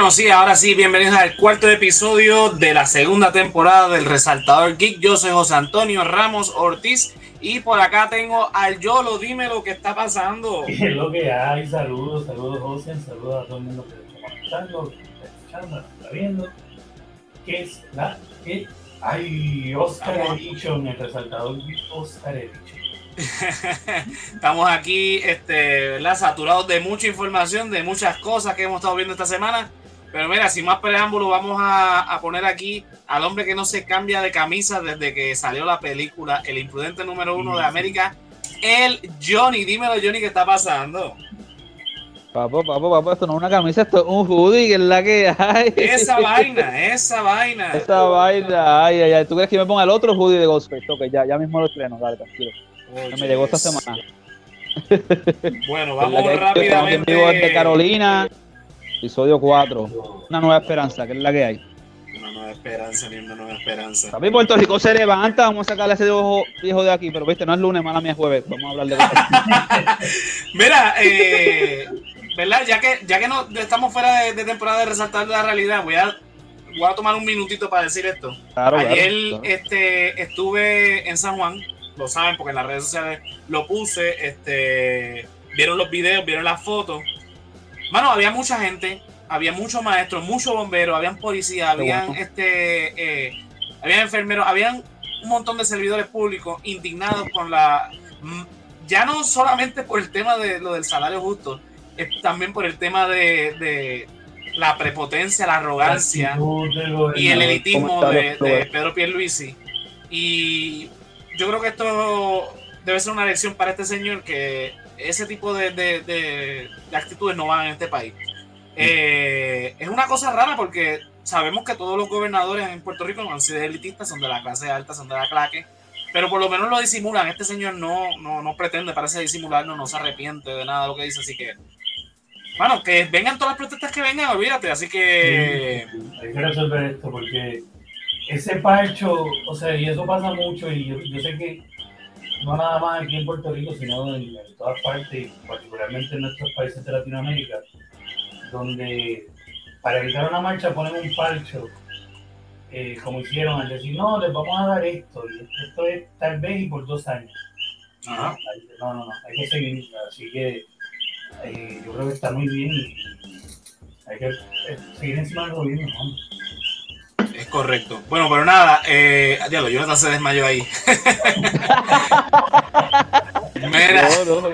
Bueno, sí, ahora sí, bienvenidos al cuarto episodio de la segunda temporada del Resaltador Geek. Yo soy José Antonio Ramos Ortiz y por acá tengo al Yolo. Dime lo que está pasando. ¿Qué es lo que hay? Saludos, saludos José, saludos a todo el mundo que está conectando, que está escuchando, que está viendo. ¿Qué es la que hay? Oscar Edition, el Resaltador Geek Oscar Edition. Estamos aquí este, ¿verdad? saturados de mucha información, de muchas cosas que hemos estado viendo esta semana. Pero mira, sin más preámbulo, vamos a, a, poner aquí al hombre que no se cambia de camisa desde que salió la película, el imprudente número uno de América, el Johnny. Dímelo, Johnny, ¿qué está pasando? Papo, papo, papo, esto no es una camisa, esto es un hoodie, que es la que hay. Esa vaina, esa vaina. Esa vaina, ay, ay, ay. ¿Tú crees que me ponga el otro hoodie de Ghostface? Ok, ya, ya mismo lo estreno, dale, tranquilo. Oh, me llegó esta semana. Bueno, vamos rápidamente. de Carolina, episodio 4. Una nueva esperanza, que es la que hay. Una nueva esperanza, ni una nueva esperanza. También Puerto Rico se levanta, vamos a sacarle ese viejo, viejo de aquí, pero viste, no es lunes, mala mía es jueves. Vamos a hablar de Mira, eh, ¿verdad? Ya que, ya que no estamos fuera de, de, temporada de resaltar la realidad, voy a, voy a tomar un minutito para decir esto. Claro, Ayer claro. Este, estuve en San Juan, lo saben porque en las redes sociales lo puse, este, vieron los videos, vieron las fotos. Mano, había mucha gente, había muchos maestros, muchos bomberos, habían policías, habían bueno. este, eh, habían enfermeros, habían un montón de servidores públicos indignados con la, ya no solamente por el tema de lo del salario justo, es también por el tema de, de la prepotencia, la arrogancia y el elitismo de, de Pedro Pierluisi. Y yo creo que esto debe ser una lección para este señor que ese tipo de, de, de, de actitudes no van en este país. Eh, es una cosa rara porque sabemos que todos los gobernadores en Puerto Rico no han sido elitistas, son de la clase alta, son de la claque, pero por lo menos lo disimulan. Este señor no, no, no pretende, parece disimularlo, no se arrepiente de nada de lo que dice, así que bueno, que vengan todas las protestas que vengan, olvídate, así que... Sí, hay que resolver esto porque ese parcho, o sea, y eso pasa mucho y yo, yo sé que no nada más aquí en Puerto Rico, sino en, en todas partes, particularmente en nuestros países de Latinoamérica, donde para evitar una marcha ponen un parcho, eh, como hicieron al decir, no, les vamos a dar esto, y esto es tal vez y por dos años. Ajá. No, no, no, hay que seguir, así que eh, yo creo que está muy bien hay que eh, seguir encima del gobierno. ¿no? Es correcto. Bueno, pero nada, eh, diablo, Jonathan se desmayó ahí. Mira. No, no,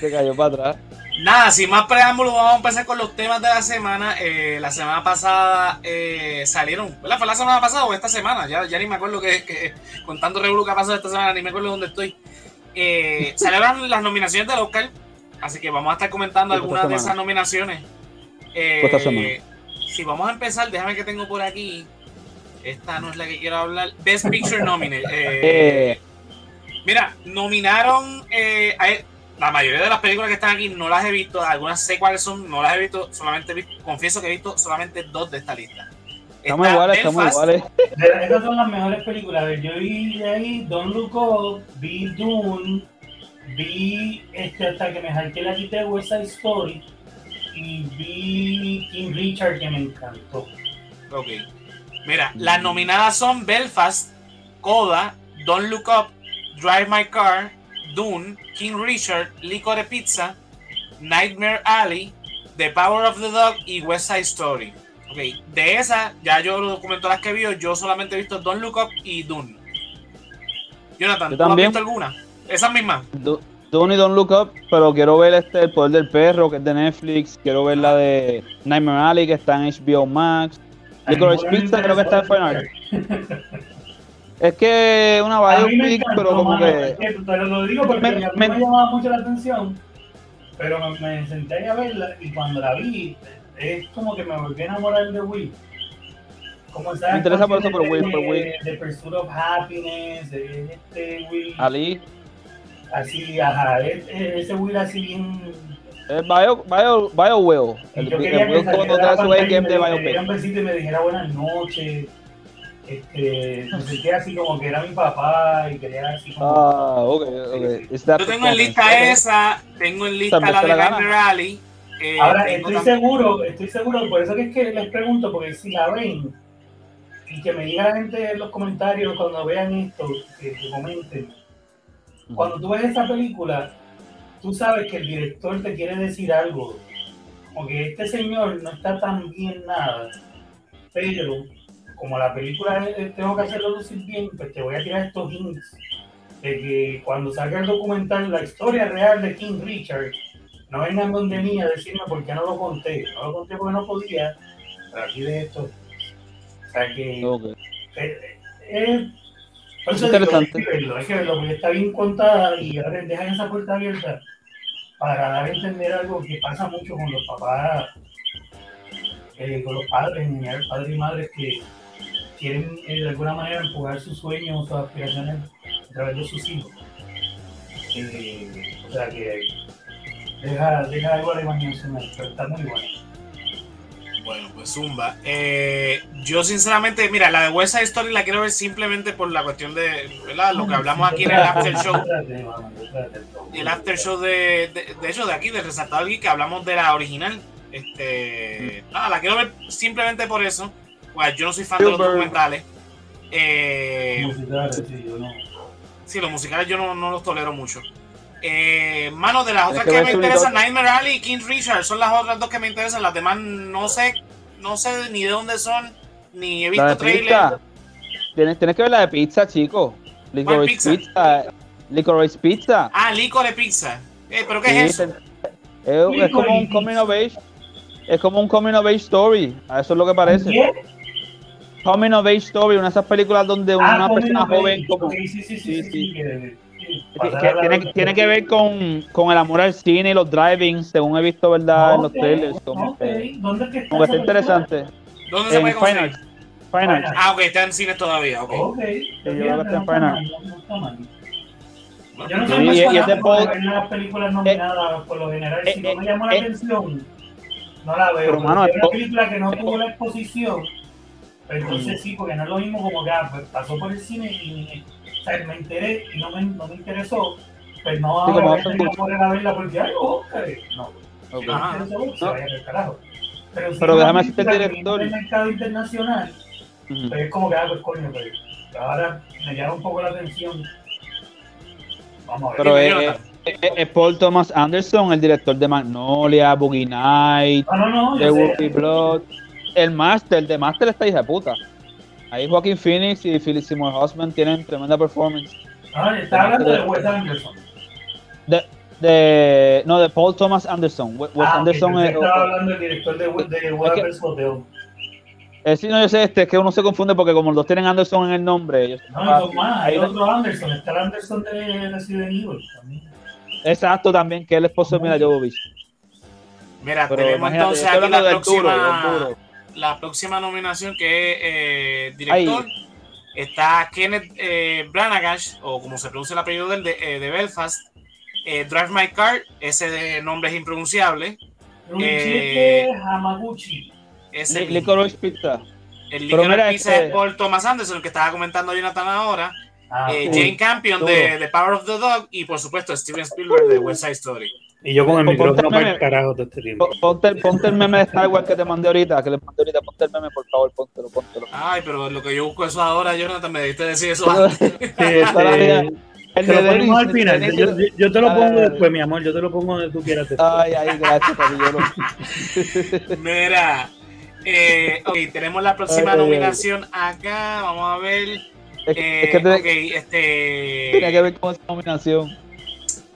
se cayó para atrás. Nada, sin más preámbulos, vamos a empezar con los temas de la semana. Eh, la semana pasada eh, salieron, ¿verdad? ¿Fue la semana pasada o esta semana? Ya, ya ni me acuerdo que, que con tanto revuelo que ha pasado esta semana, ni me acuerdo dónde estoy. Eh, salieron las nominaciones del Oscar, así que vamos a estar comentando algunas de esas nominaciones. Esta semana. Si vamos a empezar, déjame que tengo por aquí. Esta no es la que quiero hablar. Best Picture Nominee. Eh, Eh, Mira, nominaron eh, a- la mayoría de las películas que están aquí, no las he visto, algunas sé cuáles son, no las he visto, solamente he visto- confieso que he visto solamente dos de esta lista. estamos Está iguales, estamos iguales. Esas son las mejores películas. A ver, yo vi de ahí Don't Look Up, vi Dune, vi este, hasta que me jalté la quité West Side Story y vi King Richard que me encantó. Ok. Mira, las nominadas son Belfast, Coda, Don't Look Up, Drive My Car, Dune, King Richard, Licorice Pizza, Nightmare Alley, The Power of the Dog y West Side Story. Ok, de esas, ya yo los documentos las que vi, yo solamente he visto Don't Look Up y Dune. Jonathan, ¿tú has también. visto alguna? Esas mismas. Do- Don't y Don't Look Up, pero quiero ver este El Poder del Perro, que es de Netflix. Quiero ver la de Nightmare Alley, que está en HBO Max. Licorice Pizza creo que está en Fine Art. Es que una biopic, pero como mano, que... es que te lo digo porque Me- llamaba mucho la atención, pero me, me senté a verla y cuando la vi, es como que me volví a enamorar de Will. Como esa Me interesa por eso, por de- Will, por Will. De Pursuit of Happiness, este Will, Ali, así, ajá, es- es- ese Will así bien... es Bio, Bio, Bio Will. y El, yo el quería que Will saliera cuando trae su game me de Biopic. besito y me dijera buenas noches. Este, me sentía así como que era mi papá y quería así como... Ah, ok, ok. Yo tengo en lista esa, tengo en lista También la de la Alley, Eh, Ahora, estoy tam- seguro, estoy seguro, por eso que es que les pregunto, porque si la ven, y que me diga la gente en los comentarios cuando vean esto, que, que comenten, cuando tú ves esa película, tú sabes que el director te quiere decir algo, como que este señor no está tan bien nada, pero como la película tengo que hacerlo lucir bien, pues te voy a tirar estos hints de que cuando salga el documental, la historia real de King Richard, no vengan donde mí a decirme por qué no lo conté. No lo conté porque no podía, pero aquí de esto. O sea que Ok. por Es eso digo, interesante. hay que verlo, hay que verlo, porque está bien contada y ahora dejan esa puerta abierta para dar a entender algo que pasa mucho con los papás, eh, con los padres, padres y madres que quieren eh, de alguna manera empujar sus sueños, sus aspiraciones a través de sus hijos. Eh, o sea que deja, deja algo a la imaginación pero está muy bueno. Bueno, pues Zumba. Eh, yo sinceramente, mira, la de West Side Story la quiero ver simplemente por la cuestión de, ¿verdad? Lo que hablamos aquí en el after show. El after show de, de, de hecho, de aquí, del Resaltador Geek, que hablamos de la original. Este, nada, la quiero ver simplemente por eso. Pues yo no soy fan de los documentales. Eh, Musicales, sí, yo no. sí, los musicales yo no, no los tolero mucho. Eh, mano, de las otras que me interesan. Nightmare Alley y King Richard son las otras dos que me interesan. Las demás no sé, no sé ni de dónde son, ni he visto trailer. Tienes, tienes que ver la de pizza, chico. Licorice pizza? pizza. Licorice pizza. Ah, Licor de Pizza. Eh, ¿Pero qué Sí, es eso? es, es como un Licorice coming of age. Es como un coming of age story. A eso es lo que parece. ¿Qué? Coming of age story, una de esas películas donde Ah, una persona joven como Ok, sí, sí, sí, sí, Sí, sí, sí, tiene, tiene que ver con, con el amor al cine y los driving, según he visto, ¿verdad? en los trailers. Como ok. que, ¿Dónde es que está como que está interesante. ¿Dónde se En puede conseguir? Arts. Ah, ok, está en cines todavía. Ok. Ok, yo creo que está en mal. Yo no Sí, soy y- muy y es de fanático Paul- de ver las películas nominadas por lo general. Si eh, no me llama la eh, atención, no la veo. pero, Pero, mano, es una película que no tuvo la exposición, pues entonces Mm. sí, porque no es lo mismo como que ah, pues pasó por el cine y o sea, me enteré y no me, no me interesó. Pues no Sí, ahora mucho. poner a verla porque hay Oscar. No, Ok. si no interesó, se No. vaya al carajo. Pero, si Pero déjame decirte el director. del mercado internacional, Ujú. pues es como que, ah, pues coño, pues ahora me llama un poco la atención. Vamos a ver. Pero es, es- es- Paul Thomas Anderson, el director de Magnolia, Boogie Night, No, no, no, de. Wolfie Blood. El Master, de Master está hija de puta. Ahí Joaquin Phoenix y Philip Seymour Hoffman tienen tremenda performance. No, está hablando de Wes Anderson. De, de, no, de Paul Thomas Anderson. We- Wes Ah, Anderson es. estaba hablando del director de, de Water's Hotel. eh, sí, no, yo sé, este, es que uno se confunde porque como los dos tienen Anderson en el nombre. ellos- No, y son más, hay otro Anderson, está el Anderson de Resident Evil también. Exacto, también, que es el esposo de Mila Jovovich. Mira, Pero tenemos entonces aquí la duro, próxima, duro. La próxima nominación que es eh, director. Está Kenneth eh, Branagh, o como se pronuncia el apellido del de, eh, de Belfast. Eh, Drive My Car, ese de nombre es impronunciable. Hamaguchi. Ese Li- Licorice Pizza. el Licorice Pizza este- es Paul Thomas Anderson, el que estaba comentando Jonathan ahora. Ah, eh. Jane Campion de The Power of the Dog. Y por supuesto Steven Spielberg de West Side Story. Y yo con el micrófono el para meme. el carajo todo este tiempo. Po- Ponte, el- ponte el meme de Star Wars que te mandé ahorita, que le mandé ahorita. Ponte el meme, por favor, póntelo, póntelo. Ay, pero lo que yo busco eso ahora, Jonathan, me diste decir eso Pero- antes. Sí, El te de lo ponemos Denis, al final. Yo, yo- yo te lo pongo después, mi amor. Yo te lo pongo donde tú quieras. después. Ay, ay, gracias, papi. Yo lo- Mira, eh, ok, tenemos la próxima Ay, ay, ay. nominación acá. Vamos a ver. Es, Eh, es que te- ok, este. tenía que ver con esa nominación.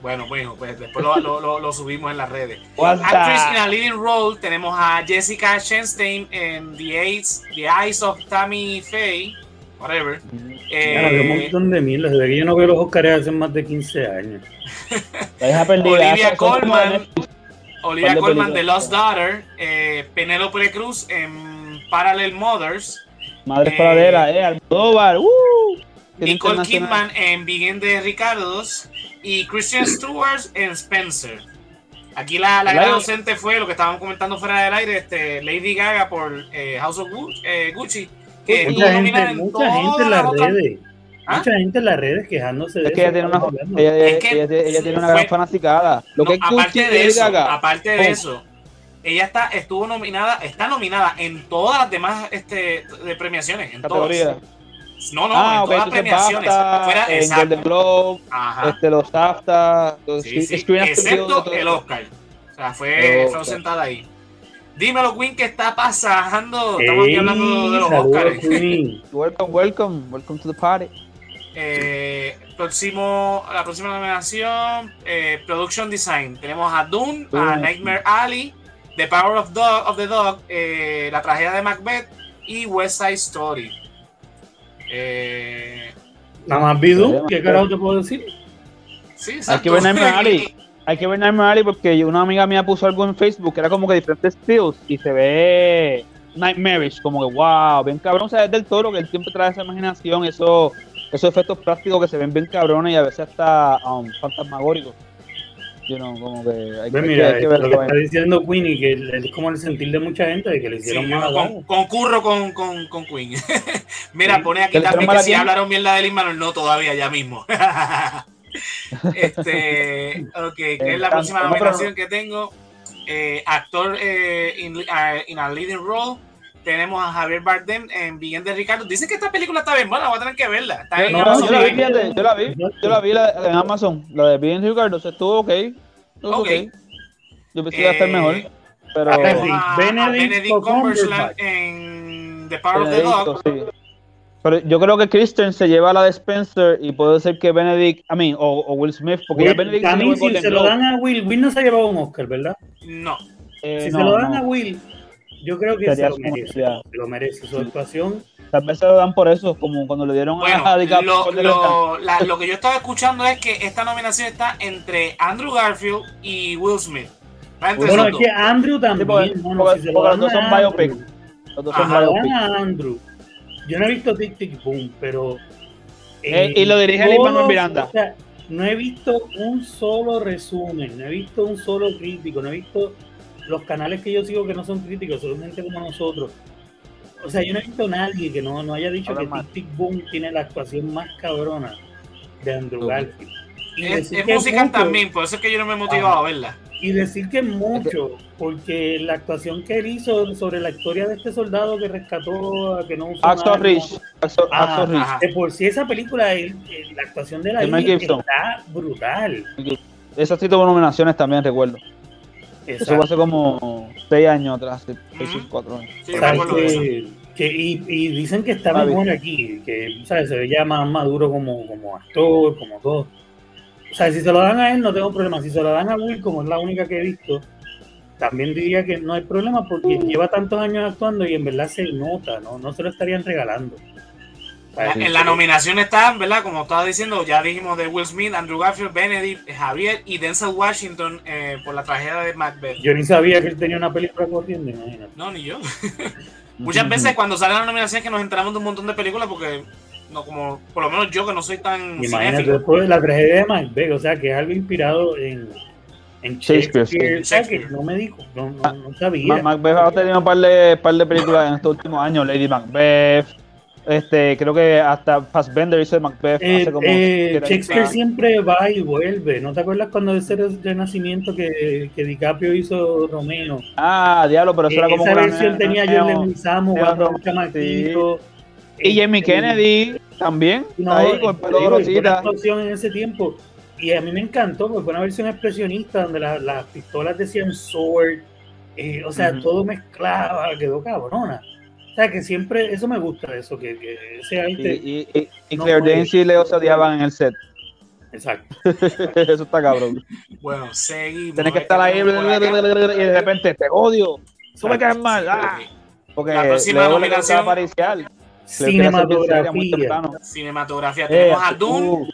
Bueno, bueno, pues después lo, lo- lo- lo subimos en las redes. Actress in a leading role tenemos a Jessica Chastain en The Eyes, The Eyes of Tammy Faye, whatever. Claro, había un Eh, montón de mil. Desde que yo no veo los Oscars hace más de 15 años. Olivia Colman. Olivia Colman de. Lost Daughter, eh, Penélope Cruz en Parallel Mothers, Madre eh, paradera, eh, Almodóvar. Uh, Nicole. Kidman en Begin de Ricardos y Christian Stewart en Spencer. Aquí la, la gran ausente fue lo que estaban comentando fuera del aire, este, Lady Gaga por eh, House of Gucci, eh, Gucci, que Mucha estuvo nominada gente, en mucha gente en las redes. ¿Ah? Mucha gente en las redes quejándose de Es que eso, ella tiene una, ella, Es que ella- ella tiene una fue- gran fanaticada. Lo No, que es Gucci aparte de eso, Gaga. aparte de Oh. eso, ella está, estuvo nominada, está nominada en todas las demás este, de premiaciones, en Categoría. todas. No, no, Ah, en todas las premiaciones. BAFTA, Fuera, en exacto. Golden Globe, Ajá. este, los BAFTA, los Sí, excepto el. Oscar. O sea, fue, fue sentada ahí. Dímelo, Queen, ¿qué está pasando? Estamos aquí hablando de los saludos, Oscars. Queen. Welcome, welcome, welcome to the party. Eh, próximo, la próxima nominación, eh, Production Design. Tenemos a Dune, a. Nightmare Alley, The Power of, Dog, of the Dog, eh, La tragedia de Macbeth y West Side Story. Eh, Nada más vi Doom, ¿qué carajo te puedo decir? sí, Hay que ver Nightmare Alley. Hay que ver Nightmare Alley porque una amiga mía puso algo en Facebook que era como que diferentes stills y se ve Nightmarish, como que wow, bien cabrón, o sea, es del toro que él siempre trae esa imaginación, eso, esos efectos prácticos que se ven bien cabrones y a veces hasta um, fantasmagóricos. You know, como que hay, hay mira, que, hay que ver lo que está diciendo Queenie, que es como el sentir de mucha gente de que le Sí, hicieron yo mal. con- concurro con, con, con Queen. Mira, Sí. pone aquí ¿Que le también que si quién? hablaron mierda de Lin Manuel, no todavía, ya mismo. este, ok, que es la próxima nominación que tengo. Eh, actor eh, in, uh, in a leading role. Tenemos a Javier Bardem en Bien de Ricardo. Dicen que esta película está bien buena, voy a tener que verla. Está en No, Amazon yo la vi, yo la vi, yo la vi la- en Amazon, la de Bien Ricardo, se estuvo ok, estuvo Ok. ok. Yo pensé que iba a estar Eh, mejor, pero Benedict. Tenemos a, a Benedict Benedict. Cumberbatch en The Power of the Dog. sí. Pero yo creo que Kristen se lleva la de Spencer y puede ser que Benedict, I mean, o, o Will Smith, porque ya Will, Benedict a se mí, si se lo dan a Will, Will no se ha llevado un Oscar, ¿verdad? No. Eh, Si no, se lo dan no. a Will, yo creo que Sería se lo merece. posibilidad. Se lo merece. Su Sí. actuación, Tal vez se lo dan por eso, como cuando le dieron Bueno, a DiCaprio lo, lo, la- lo que yo estaba escuchando es que esta nominación está entre Andrew Garfield y Will Smith. Bueno, es que Andrew también. porque- si dan los dos son biopic. Los dos son Ajá. se lo dan biopic. a Andrew. Yo no he visto Tic Tic Boom, pero. Eh, y lo dirige Lin Manuel Miranda. o sea, no he visto un solo resumen, no he visto un solo crítico, no he visto los canales que yo sigo que no son críticos, son gente como nosotros. O sea, yo no he visto a nadie que no, no haya dicho Habla que más. Tic Tic Boom tiene la actuación más cabrona de Andrew. Garfield. Y Es, es que musical mucho- también, por eso es que yo no me he motivado a verla. y decir que es mucho, porque la actuación que él hizo sobre la historia de este soldado que rescató a que no usó Axel Rich. Axel, Ah, Axel Rich. Ajá. de por sí esa película, la actuación de la De Mel hija Gibson. está brutal. Esa sí tuvo nominaciones también, recuerdo. Eso Exacto. fue hace como 6 años atrás, 6 Ujú. 4 años. Sí, eso. que- que- y, y dicen que está Ah, mejor aquí, que ¿sabes? se ve ya más maduro como, como actor, como todo. O sea, si se lo dan a él no tengo problema. Si se lo dan a Will, como es la única que he visto, también diría que no hay problema porque lleva tantos años actuando y en verdad se nota, ¿no? No se lo estarían regalando. En la nominación están, ¿verdad? Como estaba diciendo, ya dijimos de Will Smith, Andrew Garfield, Benedict, Javier y Denzel Washington eh, por la tragedia de Macbeth. Yo ni sabía que él tenía una película corriendo, imagínate. No, ni yo. Muchas veces cuando salen las nominaciones que nos enteramos de un montón de películas porque no como por lo menos yo que no soy tan Imagínate, después de la tragedia de Macbeth, o sea, que es algo inspirado en, en Shakespeare, Shakespeare. Shakespeare. no me dijo, no, no, no sabía. Ma- Macbeth ha tenido un par de, par de películas en estos últimos años. Lady Macbeth. Este, creo que hasta Fassbender hizo de Macbeth Eh, hace como. eh, Shakespeare siempre va y vuelve. ¿No te acuerdas cuando ese renacimiento que, que DiCaprio hizo Romeo? Ah, diablo, pero eso era Eh, como esa una- versión tenía un chamaquito. Y Jamie Este, Kennedy también. No, ahí con el pelo en ese tiempo. Y a mí me encantó porque fue una versión expresionista donde la- las pistolas decían sword. eh, o sea, todo mezclaba, quedó cabrona. O sea, que siempre, eso me gusta, eso, que, que ese Y, arte. y, y, y No y Leo se odiaban en el set. Exacto. Eso está cabrón. Bueno, seguimos. Tienes que estar ahí y de repente te odio. Tú me caes mal. Ah, porque La próxima Leo le nominación- Cinematografía. Cinematografía. Eh, Tenemos a Dune, uh,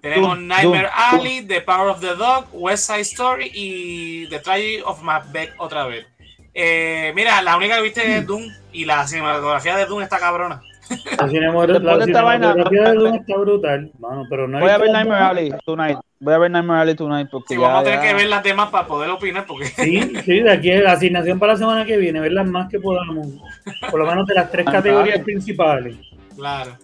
tenemos Dune, Nightmare Dune, Alley, The Power of the Dog, West Side Story y The Tragedy of Macbeth otra vez. Eh, mira, la única que viste es Dune y la cinematografía de Dune está cabrona. La, cinematografía- Después la de esta vaina- cinematografía de Dune está brutal, mano, pero no Voy a ver Nightmare Alley tonight. Voy a ver Nightmare Alley tonight porque Sí, ya, vamos a tener ya- que ver las demás para poder opinar porque Sí, sí, de aquí a la asignación para la semana que viene, ver las más que podamos. Por lo menos de las tres categorías principales. Claro.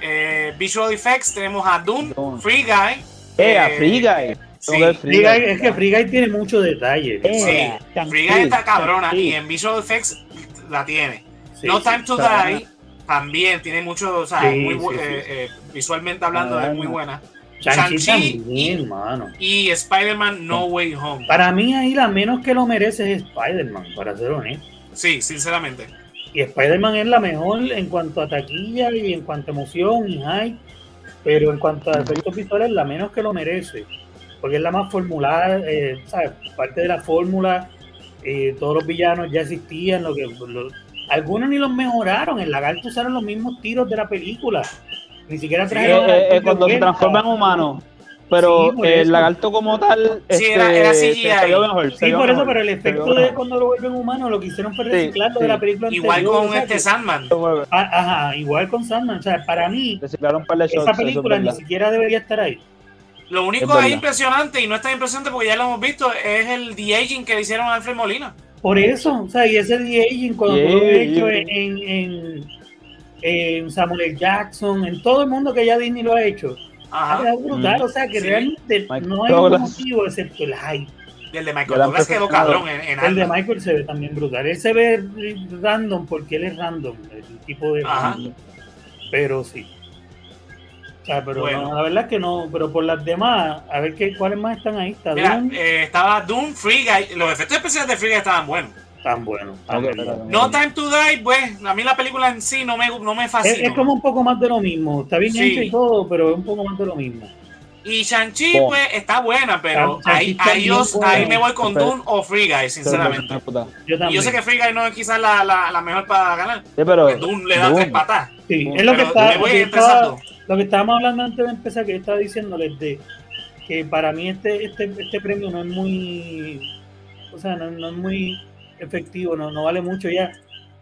Eh, visual Effects tenemos a Dune. Free Guy. Eh, a Free Guy. Sí. Free Guy- es que Free Guy tiene mucho detalle. Eh, Sí, Free Guy está cabrona y en Visual Effects la tiene. Sí, no sí. Time to Die también tiene mucho, o sea, Sí, es muy bu- sí, sí. eh, eh, visualmente hablando Ah, es muy buena. Shang-Chi mano. Y Spider-Man No Way Home. Para mí ahí la menos que lo merece es Spider-Man, para ser honesto. Sí, sinceramente. Y Spider-Man es la mejor en cuanto a taquilla y en cuanto a emoción y hype, pero en cuanto a efectos visuales, la menos que lo merece, porque es la más formulada, eh, ¿sabes? Parte de la fórmula, eh, todos los villanos ya existían, lo que, lo- algunos ni los mejoraron, en Lagarto usaron los mismos tiros de la película, ni siquiera Eh, trajeron eh, a- eh, cuando se transforma en humano. Pero Sí, el lagarto como tal, Sí, este, era- era se- CGI. se vio mejor, se Sí, por eso, mejor, pero el efecto de cuando lo vuelven humano lo que hicieron fue Sí, reciclarlo de sí. la película Igual anterior, con o sea este que- Sandman. Ah, Ajá, igual con Sandman. O sea, para mí, de esa película ni siquiera debería estar ahí. Lo único Es es, impresionante y no es tan impresionante porque ya lo hemos visto es el de-aging que le hicieron a Alfred Molina. Por eso, o sea, y ese de-aging, cuando Yeah, tú lo has hecho yeah. en, en, Samuel L. Jackson, en todo el mundo que ya Disney lo ha hecho, ha Ajá. quedado brutal. Mm. O sea, que Sí. realmente Michael no hay un Douglas. motivo excepto el hype. Y el de Michael la Douglas quedó cabrón en, en El de. Michael se ve también brutal. Él se ve random porque él es random, el tipo de. Ajá. Pero sí. Sea, pero Bueno. no, la verdad es que no, pero por las demás, a ver qué, cuáles más están ahí. Está Mira, Doom, eh, estaba Doom, Free Guy. Los efectos especiales de Free Guy estaban buenos. tan bueno. tan Ok, bueno. espérate, No Time to Die, pues, a mí la película en sí no me, no me fascina. es como un poco más de lo mismo. Está bien Sí. hecho y todo, pero es un poco más de lo mismo. Y Shang-Chi, pues, está buena, pero ahí, está ahí, yo, ahí me voy con Doom o Free Guy, sinceramente. Yo Y también. yo sé que Free Guy no es quizás la, la, la mejor para ganar. Sí, pero porque Doom le da Doom. tres patas. Sí, es lo que, está, me lo, voy que empezando. estaba- lo que estábamos hablando antes de empezar, que yo estaba diciéndoles de que para mí este, este, este premio no es muy, o sea, no, no es muy efectivo, no, no vale mucho ya,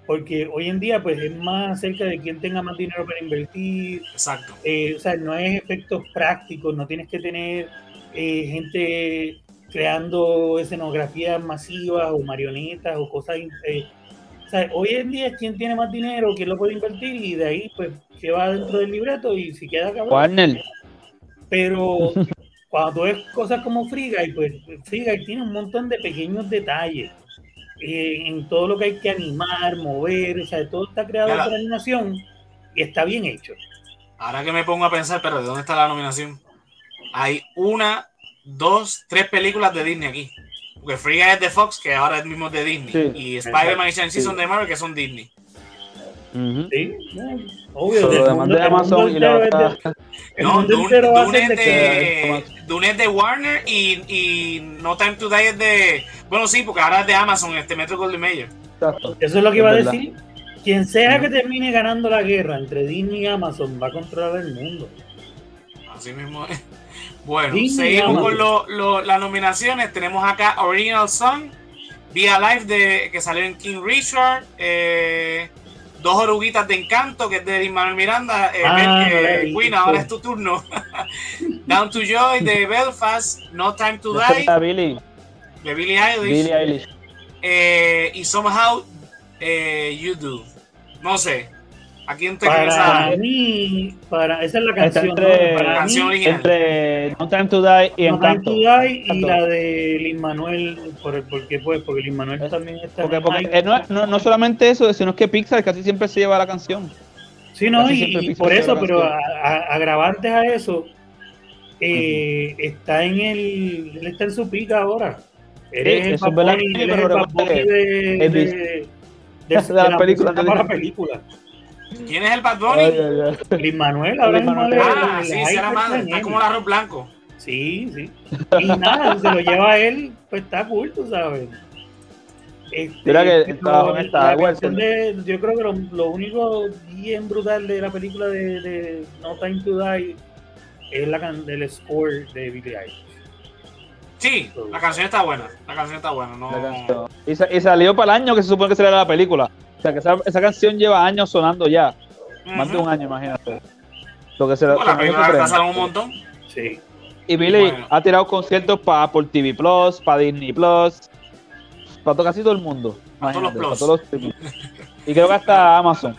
porque hoy en día pues es más acerca de quién tenga más dinero para invertir, Exacto. eh, o sea, no es efectos prácticos, no tienes que tener eh, gente creando escenografías masivas o marionetas o cosas. eh, o sea, hoy en día es quién tiene más dinero, quién lo puede invertir y de ahí pues que va dentro del libreto y si queda cabrón. Warner. Pero cuando tú ves cosas como Free Guy, pues Free Guy tiene un montón de pequeños detalles eh, en todo lo que hay que animar, mover, o sea, todo está creado por animación y está bien hecho. Ahora que me pongo a pensar, pero ¿de dónde está la nominación? Hay una, dos, tres películas de Disney aquí. Porque Free Guy es de Fox, que ahora es mismo de Disney. Sí. y Spider-Man y Shang-Chi Sí. son de Marvel, que son Disney. Sí, obvio. Demás de Amazon y la otra. No, Dune, es de Dune es de Warner y, y No Time to Die es de. Bueno, sí, porque ahora es de Amazon, este Metro Goldwyn Mayer. Exacto. Eso es lo que iba a decir. Quien sea que termine ganando la guerra entre Disney y Amazon va a controlar el mundo. Así mismo es. Bueno, Disney, seguimos con lo- lo- las nominaciones. Tenemos acá Original Song, Via Life de, que salió en King Richard, eh, Dos Oruguitas de Encanto, que es de Manuel Miranda, eh, Ah, eh. Queen, ahora es tu turno. Down to Joy de Belfast, No Time to Die Billy, de Billie Eilish, Billie Eilish. eh, y Somehow eh, You Do. No sé. ¿A quién te Para mí, para, esa es la Está canción. entre- ¿no? Para Canción mí, original. Entre No Time to Die y No Time to Die y la de Lin Manuel, por, el- ¿por qué pues? Porque Lin Manuel Es- también está Porque, en porque hype. eh, no, no, no solamente eso, sino que Pixar casi siempre se lleva la canción. Sí, no, casi y, y por eso, la pero a, canción. a- agravantes a eso, eh, está en el, él está en su pica ahora. Eres el eso es verdad, sí, él es el de, de, Dis- de, de la película, de para Disney. película. ¿Quién es el Bad Bunny? Ay, ay, ay. Lin Manuel ahora Manuel. es el- Ah, el sí, será está madre. Está como el arroz blanco. Sí, sí. Y nada, se lo lleva a él, pues está cool, tú sabes. Este, Mira que canción de- yo creo que lo, lo único bien brutal de la película de, de No Time to Die es la can- del score de Billie Eilish. Sí, la canción está buena. La canción está buena. No... Y, sa- y salió para el año que se supone que saliera la película. O sea que esa, esa canción lleva años sonando ya. Más de un año, imagínate. Lo que se Bueno, la se- retrasaron un montón. Sí. Y Billy Bueno. ha tirado conciertos para Apple TV Plus, para Disney Plus, para casi todo el mundo. Para todos los Imagínate, Plus. todos los. Y creo que hasta Amazon.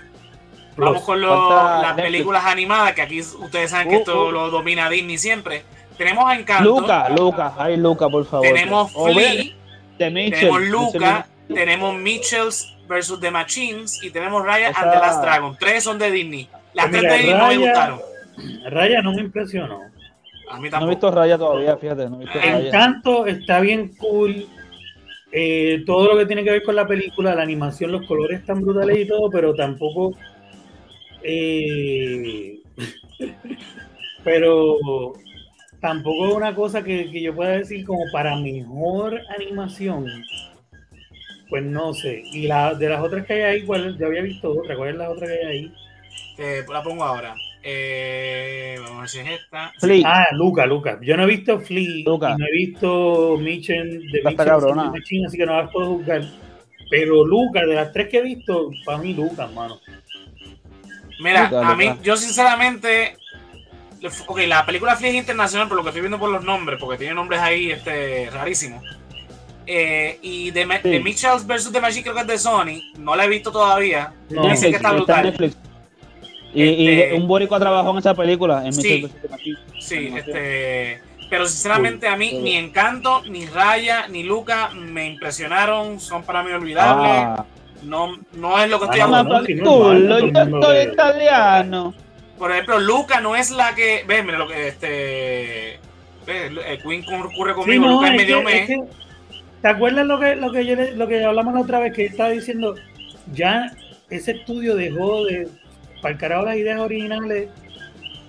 Vamos con lo- las Netflix. películas animadas, que aquí ustedes saben que Uh, esto uh. lo domina Disney siempre. tenemos a Encanto. Luca, Luca, ay Luca, por favor. Tenemos O ve- Flea. tenemos Mitchell Luca. Tenemos Mitchells versus The Machines. Y tenemos Raya Esa- and the Last Dragon. Tres son de Disney. Las Pues tres de Disney no me gustaron. Raya no me impresionó. A mí No he visto Raya todavía, fíjate, no he visto Raya. Encanto está bien cool. Eh, todo lo que tiene que ver con la película, la animación, los colores están brutales y todo, pero tampoco. eh, pero tampoco es una cosa que, que yo pueda decir como para mejor animación. Pues no sé. Y la, de las otras que hay ahí, ¿cuál? Yo había visto otra. ¿Cuál es la otra que hay ahí? Eh, la pongo ahora. Eh, vamos a ver si es esta. Flea. Ah, Luca, Luca. Yo no he visto Flea, Luca. y no he visto Mitchell de Mitchell así que no las puedo juzgar. Pero Luca, de las tres que he visto, para mí Luca, hermano. Mira, Luca, a mí, Luca. yo sinceramente. Ok, la película Flea es internacional, por lo que estoy viendo por los nombres, porque tiene nombres ahí este, rarísimos. Eh, y de, Sí. de Mitchells vs. The Machine, creo que es de Sony. No la he visto todavía. No. Dicen que está Está en brutal. Netflix. Y, y Este- un boricua trabajó en esa película. En Sí. Sí, este. Pero sinceramente a mí Sí. ni Encanto, ni Raya, ni Luca me impresionaron. Son para mí olvidables. Ah, No, no es lo que estoy no, hablando. no, sí, no, culo, no, yo no, no, no, soy no. italiano. Por ejemplo, Luca no es la que. Ve, mira lo que este. Ve, el Queen ocurre Sí, conmigo. no, Luca es medio que- me. es que- ¿Te acuerdas lo que, lo que yo lo que hablamos la otra vez que estaba diciendo? Ya ese estudio dejó de para el carajo las ideas originales.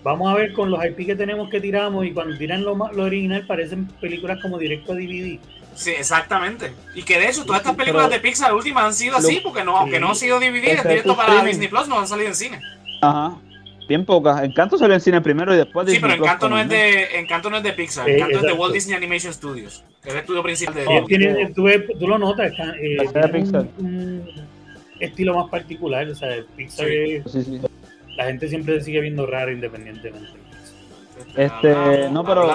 Vamos a ver con los IP que tenemos que tiramos y cuando tiran lo, lo original parecen películas como directo a DVD. Sí, exactamente. Y que de hecho, todas estas películas pero- de Pixar últimas han sido así, porque no, aunque no han sido divididas, directo para. Disney Plus, no han salido en cine. Ajá. Bien pocas. Encanto salió en cine primero y después Sí, Disney pero Plus Encanto no, es de, Encanto no es de Pixar, Eh, Encanto es de. Walt Disney Animation Studios, que es el estudio principal de Oh, Disney. tienen- tú, lo notas, están, eh, Pixar. un, un estilo más particular. O sea, el Pixar, Sí. es- Sí, sí. la gente siempre sigue viendo raro independientemente. Este, Hablamos, no, pero-.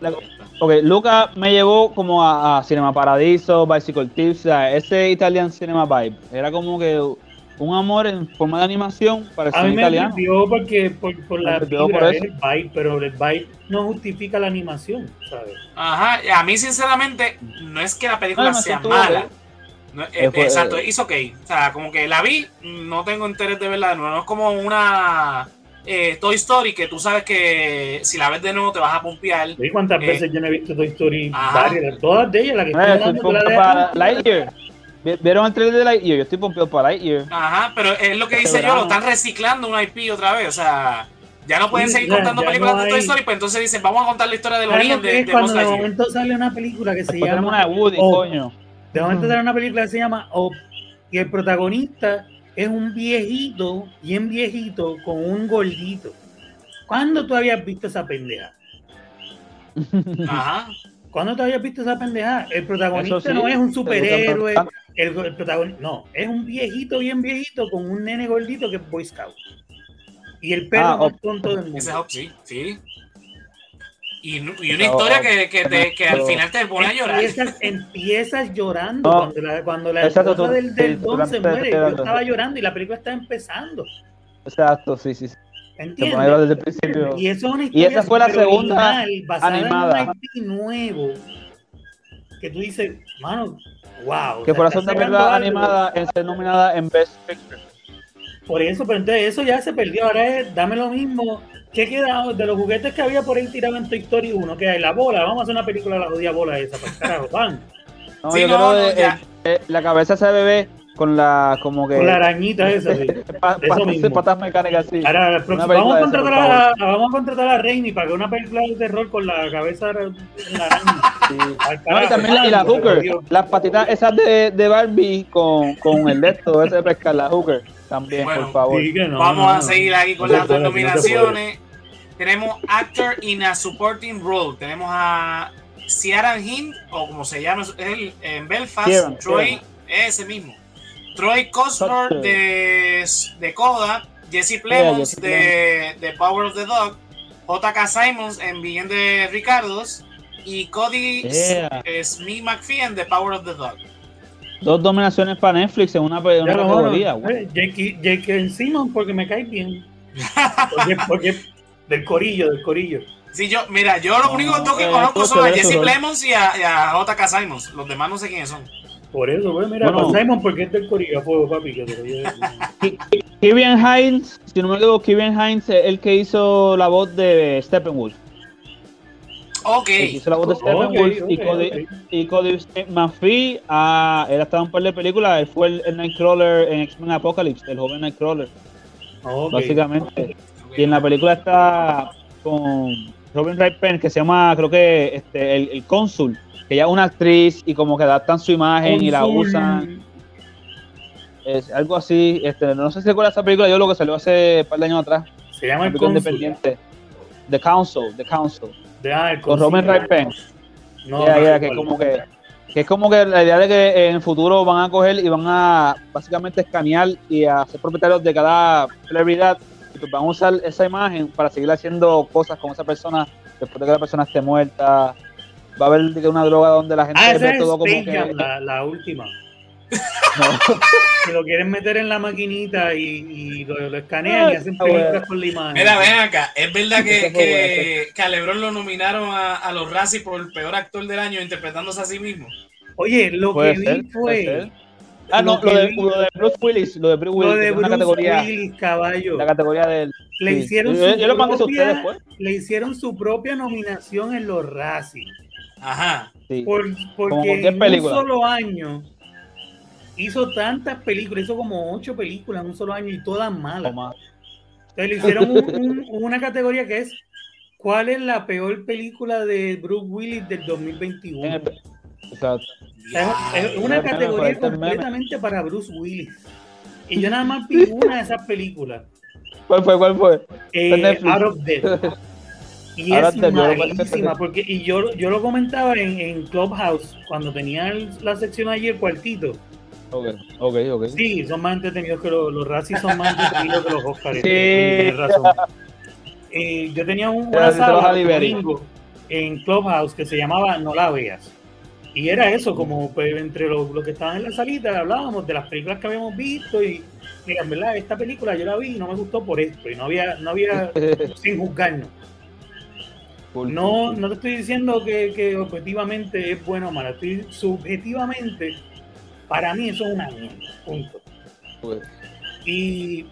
La- Ok, Luca me llevó como a, a Cinema Paradiso, Bicycle Tips, o sea, ese Italian Cinema Vibe. Era como que un amor en forma de animación para el A mí me italiano. perdió porque por, por la Me por del vibe, pero el vibe no justifica la animación, ¿sabes? Ajá, y a mí sinceramente no es que la película No, sea mala. No, eh, Eh, fue- exacto, hizo ok. O sea, como que la vi, no tengo interés de verla de nuevo. No es como una eh, Toy Story que tú sabes que si la ves de nuevo te vas a pompear. ¿Y cuántas Eh, veces yo no he visto Toy Story? ajá. Varias, todas de ellas, la que estoy Eh, hablando, la de para antes. Lightyear. ¿Vi- ¿Vieron el trailer de Lightyear? Yo estoy pompeado para Lightyear. Ajá, pero es lo que Este dice yo, lo están reciclando un IP otra vez. O sea, ya no pueden Sí, seguir ya- contando ya películas no de Toy Story, pues entonces dicen, vamos a contar la historia del ¿Sabes origen de, es de cuando Buzz de momento sale una película que se Después tenemos llama una de Woody, coño. De momento sale una película que se llama Up y el protagonista es un viejito, bien viejito, con un gordito. ¿Cuándo tú habías visto esa pendeja? Ajá. ¿Cuándo tú habías visto esa pendeja? El protagonista sí, no es un te superhéroe. El, el protagonista, no, es un viejito, bien viejito, con un nene gordito que es Boy Scout. Y el perro Ah, más tonto del Ese mundo. Hop, sí, sí. Y, una historia que, que, te- que al final te pone a llorar. Empiezas, empiezas llorando No. cuando la, cuando la Exacto, esposa tú- del, del sí, don se muere. te- Yo te- estaba llorando y la película está empezando. Exacto, sí, sí. sí. Desde el principio. Y eso es una Y historia esa fue la segunda animada. en un nuevo. Que tú dices, mano, wow. Que fue la segunda película animada en ser nominada en Best Picture. Por eso, pero entonces eso ya se perdió. Ahora es, dame lo mismo. ¿Qué queda de los juguetes que había por ahí tirados en Toy Story 1? Que hay la bola. Vamos a hacer una película de la jodida bola esa. Para el carajo, van. No, Sí, yo no, creo no, de- eh, eh, la cabeza de ese bebé con la como que Con la arañita esa. sí. pa- eso pa- mismo. patas mecánicas así. Ahora, vamos, a esa, contratar por a, la- vamos a contratar a Raimi para que una película de terror con la cabeza en la araña. Sí. No, y también la, y la hooker, las patitas esas de, de Barbie con, con el de esto, ese de pescar, la hooker, también, Bueno, por favor. Sí, no, Vamos no, a no. seguir aquí con las dos nominaciones. Tenemos Actor in a Supporting Role. Tenemos a Ciaran Hind, o como se llama él en Belfast, Ciaran, Troy, Ciaran. ese mismo. Troy Cosner. de, de Coda, Jesse Yeah, Plemons Jesse de, de Power of the Dog, J.K. Simons en Bien de Ricardos y Cody Yeah. Smith McPhee de Power of the Dog. Dos nominaciones para Netflix en una, pe- una categoría. bueno. Eh, Jake, Jake Simon porque me cae bien. Porque, porque del corillo, del corillo. Sí, yo, mira, yo los únicos dos que eh, conozco son a Jesse Plemons y a, y a JK Simons. Los demás no sé quiénes son. Por eso, pues mira, Bueno. para Simon, porque este es del Corea Fuego, papi, que te lo lleve. Kevin Hines, si no me equivoco, Kevin Hines es el que hizo la voz de Steppenwolf. Ok. El que hizo la voz de Steppenwolf y Cody, ok. y Cody McPhee, ah, él ha estado en un par de películas, él fue el, el Nightcrawler en X-Men Apocalypse, el joven Nightcrawler, Ok. básicamente. Y en la película está con Robin Wright Penn, que se llama, creo que, este, el, el cónsul, que ella es una actriz y como que adaptan su imagen y la usan. Es algo así, este, no sé si recuerda esa película, yo lo que salió hace un par de años atrás, Se llama el cónsul. independiente. The Council, The Council, De- ah, el con. Robin Wright Penn. No, Ya, no sé que como que, que es como que la idea de que en el futuro van a coger y van a básicamente escanear y a ser propietarios de cada celebridad pues van a usar esa imagen para seguir haciendo cosas con esa persona después de que la persona esté muerta. Va a haber una droga donde la gente Ah, esa ve es todo como Space que Jam, la, la última. no. Que lo quieren meter en la maquinita y, y lo, lo escanean y hacen Ah, bueno. películas con la imagen. Mira, ven acá. Es verdad que, que, que a LeBron lo nominaron a, a los Razzie por el peor actor del año interpretándose a sí mismo. Oye, lo que ser, vi puede fue ser. Ah, no, lo de, vi- lo de Bruce Willis, lo de Bruce Willis, lo de Bruce categoría, Willis, caballo. la categoría del Le sí. hicieron yo, su yo lo mandé a ustedes propia- después. Le hicieron su propia nominación en los Razzie. Ajá. Sí. Por, porque en un solo año hizo tantas películas, hizo como ocho películas en un solo año y todas malas. Toma. Entonces le hicieron un- un- una categoría que es ¿Cuál es la peor película de Bruce Willis del 2021? En el- Exacto. Es, es una categoría meme. completamente para Bruce Willis. Y yo nada más vi una de esas películas, ¿Cuál fue? ¿Cuál fue? eh. Out of Death. Y es malísima, porque, y yo, yo lo comentaba en, en Clubhouse, cuando tenía el- la sección ayer, cuartito. Ok, ok, ok. Sí, son más entretenidos que los, los Razzies son más entretenidos que los Oscars. Sí. tienes razón. Eh, yo tenía un, una sala domingo en Clubhouse que se llamaba No la veas. Y era eso, como pues, entre los, que estaban en la salita hablábamos de las películas que habíamos visto y mira, en verdad, esta película yo la vi y no me gustó por esto. Y no había, no había sin juzgarnos. No, no te estoy diciendo que, que objetivamente es bueno o malo, estoy subjetivamente, para mí eso es una mierda, punto. Cool. Y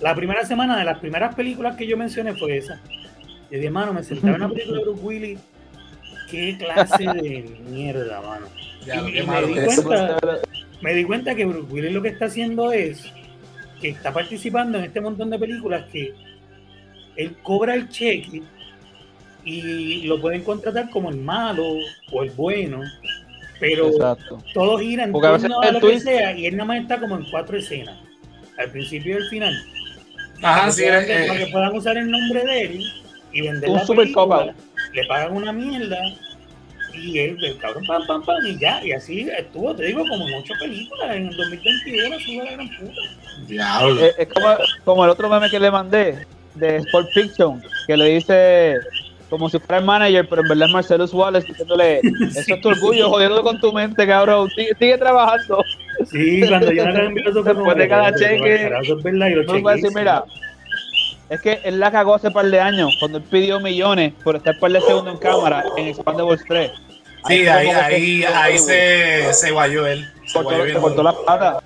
la primera semana de las primeras películas que yo mencioné fue esa. Y dije, mano, me sentaba en una película de Bruce Willis, qué clase de mierda, mano. Ya, Y- me di cuenta- Me di cuenta que Bruce Willis lo que está haciendo es que está participando en este montón de películas que él cobra el cheque y lo pueden contratar como el malo o el bueno, pero Exacto. todo gira en Porque a veces torno a el lo que sea y él nada más está como en cuatro escenas, al principio y al final. Ajá, para, sí, que, eh, para que puedan usar el nombre de él y vender Un la super película, le pagan una mierda y él, el cabrón, pam, pam, pam, y ya, y así estuvo, te digo, como en ocho películas en el 2021, así la gran puta. Diablo. Es, es como, como el otro meme que le mandé de Sport Fiction, que le dice como si fuera el manager, pero en verdad es Marcellus Wallace diciéndole, eso es tu orgullo, jodiendo con tu mente, cabrón, sigue, sigue trabajando. Sí, cuando yo le envío eso Después de que, cada "Pero, cheque, carajo, eso es verdad", y lo No me puede decir, mira, es que él la cagó hace par de años, cuando él pidió millones por estar par de segundos en cámara en Expandables 3. Sí, ahí, ahí, ahí se, se guayó él. Se cortó, guayó se bien cortó duro. las patas.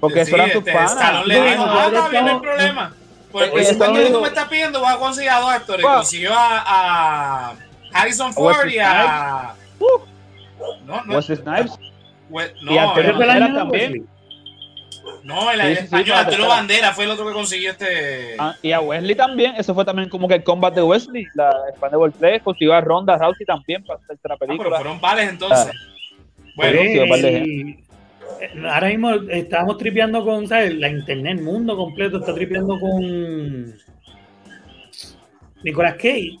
Porque eso Sí, eran tus este, panas. Le No, dijo, ah, está bien, no hay problema. Por el Eh, Stallone que tú me estás pidiendo, vas a conseguir a dos actores. Consiguió a, a Harrison Ford y a... No, no, Wesley Snipes. y no, Antonio el- ¿Ese fue el año Banderas de también. No, el, Sí, el sí, sí, español, Antonio. Bandera fue el otro que consiguió este... Ah, y a Wesley también. Eso fue también como que el combat de Wesley. La Expandables 3 consiguió a Ronda Rousey también para hacer la Ah, pero película. fueron vales entonces. Bueno, Bueno, eh, ahora mismo estamos tripeando con, ¿sabes? La internet, el mundo completo está tripeando con Nicolas Cage,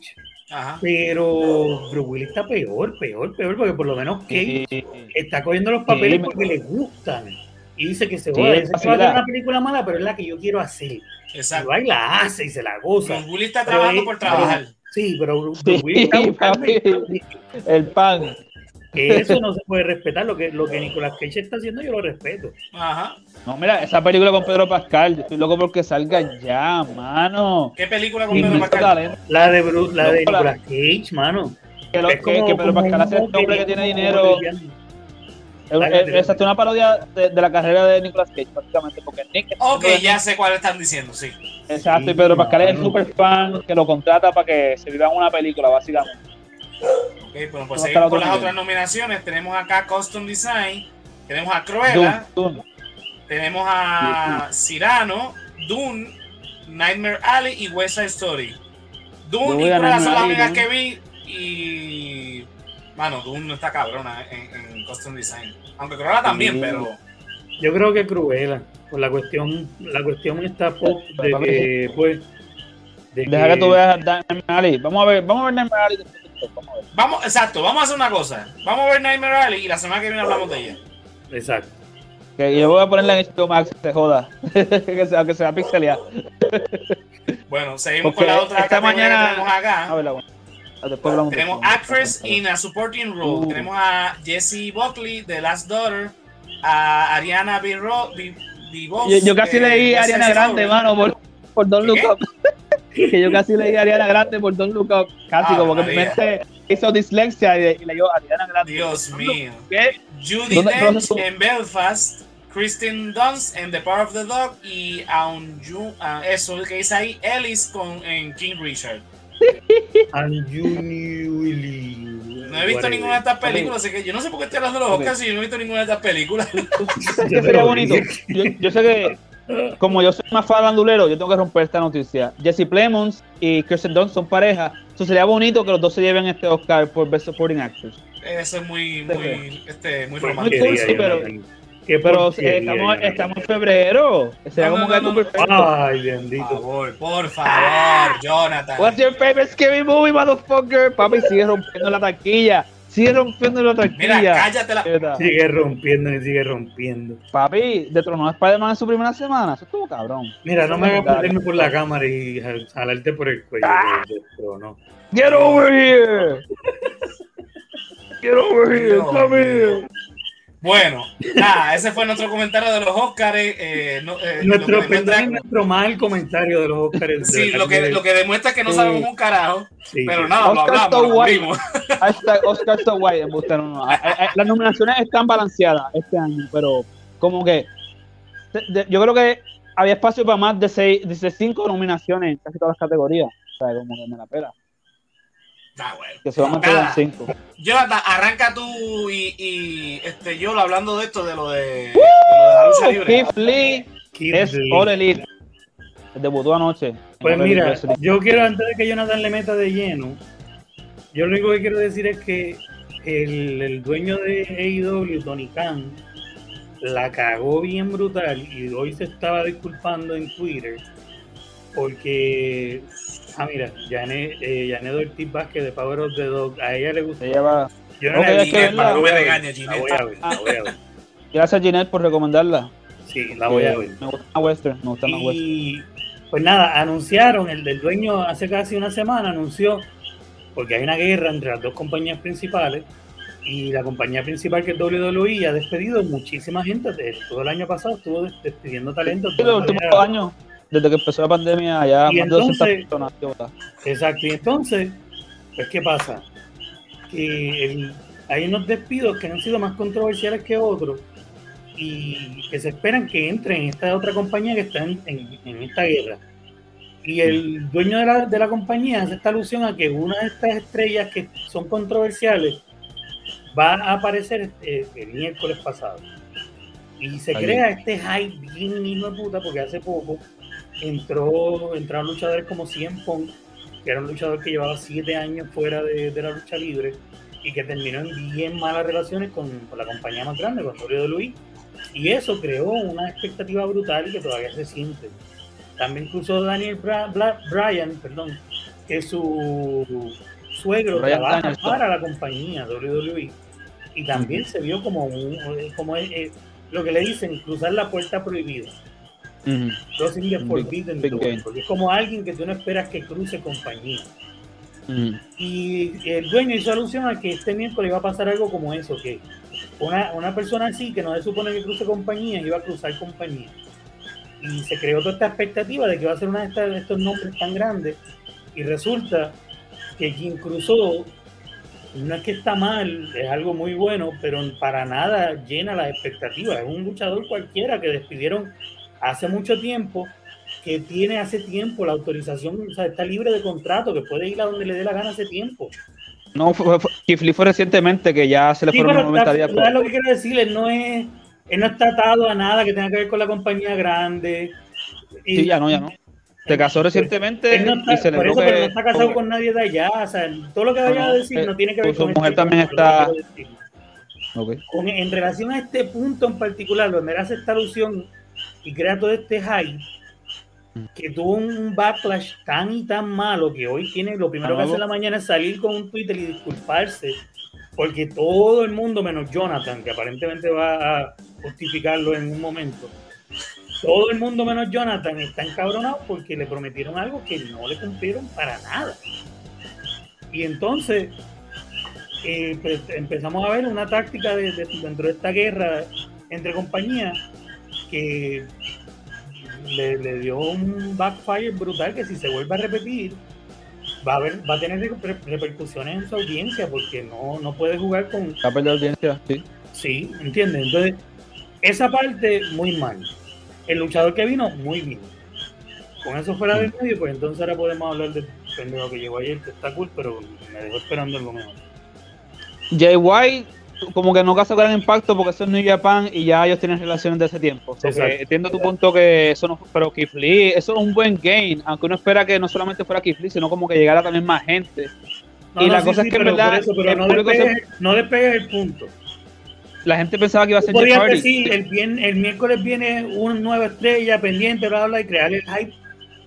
ajá. pero Bruce Willis está peor, peor, peor, porque por lo menos Cage Sí, está cogiendo los papeles Sí, me- porque le gustan. Y dice que se Sí, dice que va a hacer una película mala, pero es la que yo quiero hacer. Y Exacto. va y la hace y se la goza. Bruce Willis está Pero trabajando es- por trabajar. Sí, pero Bruce Sí, Willis está buscando papi. el pan. Que eso no se puede respetar. Lo que, lo que Nicolas Cage está haciendo, yo lo respeto. Ajá. No, mira, esa película con Pedro Pascal, yo estoy loco porque salga ya, mano. ¿Qué película con Pedro Pascal? talento. La de, Bru- la de Nicolas Cage, mano. Que, lo- Es que- como- que Pedro Pascal hace un este hombre que tiene dinero. brillante. Es, es- una parodia de, de la carrera de Nicolas Cage, prácticamente, porque Nick. Ok, ya sé cuál están diciendo, sí. Exacto, y Pedro Pascal es el super fan que lo contrata para que se viva en una película, básicamente. Ok, bueno, pues seguimos con otro las nivel. otras nominaciones. Tenemos acá Custom Design, tenemos a Cruella, Dune, Dune. tenemos a Cyrano, Dune, Nightmare Alley y West Side Story. Dune y Cruella son las únicas que vi y... Mano, Dune no está cabrona en, en Custom Design. Aunque Cruella también, pero... Yo creo que Cruella, por la cuestión, la cuestión está pop de que, pues, de Deja que tú veas Nightmare Alley. Vamos a ver, vamos a ver Nightmare Alley. Vamos a ver. Vamos, exacto, vamos a hacer una cosa. Vamos a ver Nightmare Alley y la semana que viene hablamos de ella. Exacto. Que yo voy a ponerla en HBO Max, se joda. que sea, que sea pixelada. Bueno, seguimos Porque con la otra esta mañana- que tenemos acá. A ver, la buena. Ah, Después hablamos de Tenemos. Actress in a Supporting Role. Uh. Tenemos a Jessie Buckley, The Last Daughter, a Ariana Bibos. Yo, yo casi eh, leí a Ariana Grande, Story. mano, por, por Don't Look. Up. que yo casi leí a Ariana Grande por Don't Look Up. Casi Ah, como que mi mente hizo dislexia y, y leyó Ariana Grande. Dios mío. ¿Qué? Judy ¿Dónde- dónde Dench en Belfast, Kristen Dunst en The Power of the Dog y aun Ju- ah, eso que dice ahí, Ellis con, en King Richard. And you. No he visto ninguna de estas películas, así que yo no sé por qué estoy hablando de los. Oscars si yo no he visto ninguna de estas películas. ¿Sabes qué sería bonito? Yo, yo sé que, como yo soy más fan bandulero, yo tengo que romper esta noticia. Jesse Plemons y Kirsten Dunst son pareja. Eso sería bonito que los dos se lleven este Oscar por Best Supporting Actors. Eso es muy, muy, este, muy Muy romántico. cool, sí, pero- Pero eh, estamos, estamos en febrero. Sería No, como no, no, perfecto. Ay, Por bendito. favor, por favor, Jonathan. What's your favorite scary movie, motherfucker? Papi, sigue rompiendo la taquilla. Sigue rompiendo la taquilla. Mira, cállate la. Sigue rompiendo y sigue rompiendo. Papi, detronó a Spider-Man en su primera semana. Eso estuvo cabrón. Mira, no me voy a por la cámara y jal- jalarte por el cuello. Ah. pero no. Get over here. Get over here. Come here. Bueno, nada, ese fue nuestro comentario de los Oscars. Eh, no, eh, Nuestro, lo demuestra- nuestro mal comentario de los Oscars. sí, lo que, lo que demuestra es que no Sí. sabemos un carajo, Sí, pero nada, lo Oscar hablamos, lo. Hashtag Oscar so white. no, no. Las nominaciones están balanceadas este año, pero como que yo creo que había espacio para más de seis, de cinco nominaciones en casi todas las categorías. O sea, como que me la pela. Bueno. Que se van a mantener en Nada. cinco. Jonathan, arranca tú y, y este, yo hablando de esto, de lo de, de, lo de la lucha libre. Keith Lee Keith es Lee. All Elite. Debutó anoche. Pues Elite mira, yo quiero, antes de que Jonathan le meta de lleno, yo lo único que quiero decir es que el, el dueño de AEW, Tony Khan, la cagó bien brutal y hoy se estaba disculpando en Twitter porque, ah mira, Janet, eh, Ortiz Vázquez de Power of the Dog, a ella le gustó. Se lleva- Yo no Ok, la visto, que la verla. No me La voy a ver, la voy a ver. Gracias, Ginette, por recomendarla. Sí, la voy a ver. Me gusta más Western. Me gusta más Western. Y pues nada, anunciaron, el del dueño hace casi una semana anunció, porque hay una guerra entre las dos compañías principales, y la compañía principal que es WWE ha despedido muchísima gente, de- todo el año pasado estuvo des- despidiendo talentos. Sí, los últimos años, desde que empezó la pandemia, ya Y más de 200 entonces- personas. Exacto, y entonces, pues ¿qué pasa? Que el- hay unos despidos que han sido más controversiales que otros y que se esperan que entre en esta otra compañía que está en, en- en esta guerra. Y el dueño de la, de la compañía hace esta alusión a que una de estas estrellas que son controversiales va a aparecer eh, el miércoles pasado. Y se Ahí. crea este hype bien hijo de puta porque hace poco entró, entraron luchadores como CM Punk, que era un luchador que llevaba siete años fuera de, de la lucha libre y que terminó en bien malas relaciones con, con la compañía más grande, con WWE. Y eso creó una expectativa brutal que todavía se siente. También incluso Daniel Bra- Bla- Bryan, perdón, que su suegro Bryan trabaja Danielson. para la compañía WWE. Y también se vio como, un, como lo que le dicen, cruzar la puerta prohibida. The Big- Forbidden big Door, es como alguien que tú no esperas que cruce compañía. Mm. Y el dueño hizo alusión a que este miércoles iba a pasar algo como eso, que una, una persona así, que no se supone que cruce compañía, iba a cruzar compañía. Y se creó toda esta expectativa de que iba a ser una de, estas- de estos nombres tan grandes. Y resulta que quien cruzó, no es que está mal, es algo muy bueno, pero para nada llena las expectativas. Es un luchador cualquiera que despidieron hace mucho tiempo, que tiene hace tiempo la autorización, o sea, está libre de contrato, que puede ir a donde le dé la gana hace tiempo. No, fue, fue- fue recientemente que ya se le Sí, fueron pero los 90 está-. ¿sabes lo que quiero decir? Él no es, él no está atado a nada que tenga que ver con la compañía grande. Y- Sí, ya no, ya no. Se casó recientemente Él no está, y se le por eso, que pero no está casado con nadie de allá. O sea, todo lo que vaya No, a decir eh, no tiene que ver su con mujer este también lo está-. Con- en relación a este punto en particular, donde él hace esta alusión y crea todo este hype, que tuvo un backlash tan y tan malo que hoy tiene lo primero que hace en la mañana es salir con un Twitter y disculparse, porque todo el mundo, menos Jonathan, que aparentemente va a justificarlo en un momento, todo el mundo menos Jonathan está encabronado porque le prometieron algo que no le cumplieron para nada. Y entonces eh, pues, empezamos a ver una táctica de- de- dentro de esta guerra entre compañías que le, le dio un backfire brutal que si se vuelve a repetir va a, haber, va a tener reper- repercusiones en su audiencia porque no, no puede jugar con... Va a perder audiencia, sí. Sí, ¿entiendes? Entonces, esa parte muy mal. El luchador que vino, muy bien. Con eso fuera del medio, pues entonces ahora podemos hablar del pendejo que llegó ayer, que está cool, pero me dejó esperando algo mejor. Jay White como que no causó gran impacto porque eso es New Japan y ya ellos tienen relaciones de ese tiempo. O sea, que Exacto. entiendo tu punto que eso no pero Keith Lee, eso es un buen gain, aunque uno espera que no solamente fuera Keith Lee, sino como que llegara también más gente. Y la cosa es que en verdad, eso, pero no, se- despegues, no despegues el punto. La gente pensaba que iba a ser Jeff Hardy. el, bien- el miércoles viene una nueva estrella pendiente, bla, bla, y crear el hype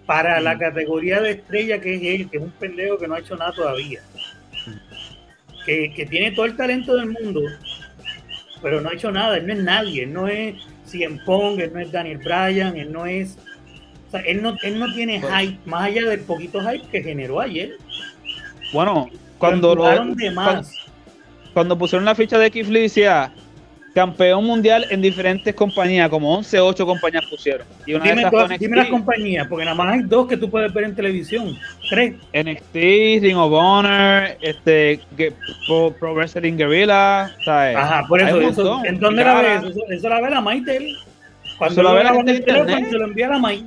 para la categoría de estrella que es él, que es un pendejo que no ha hecho nada todavía. Que, que tiene todo el talento del mundo, pero no ha hecho nada. Él no es nadie. Él no es Cien Pong, él no es Daniel Bryan, él no es. O sea, él no, él no tiene hype, más allá del poquito hype que generó ayer. Bueno, cuando Lo de más. cuando, cuando pusieron la ficha de Keith Lee decía campeón mundial en diferentes compañías, como 11 8 compañías pusieron. Y una de Dime, esas todas- fue NXT, dime las compañías, porque nada más hay dos que tú puedes ver en televisión. Tres. NXT, Ring of Honor, este, Pro, Pro Wrestling Guerrilla, ¿sabes? Ajá, por eso. eso. ¿En dónde la ves? Eso, eso la ve la él. Cuando Eso la ve la graba gente en en el teléfono, internet. se lo envía la May.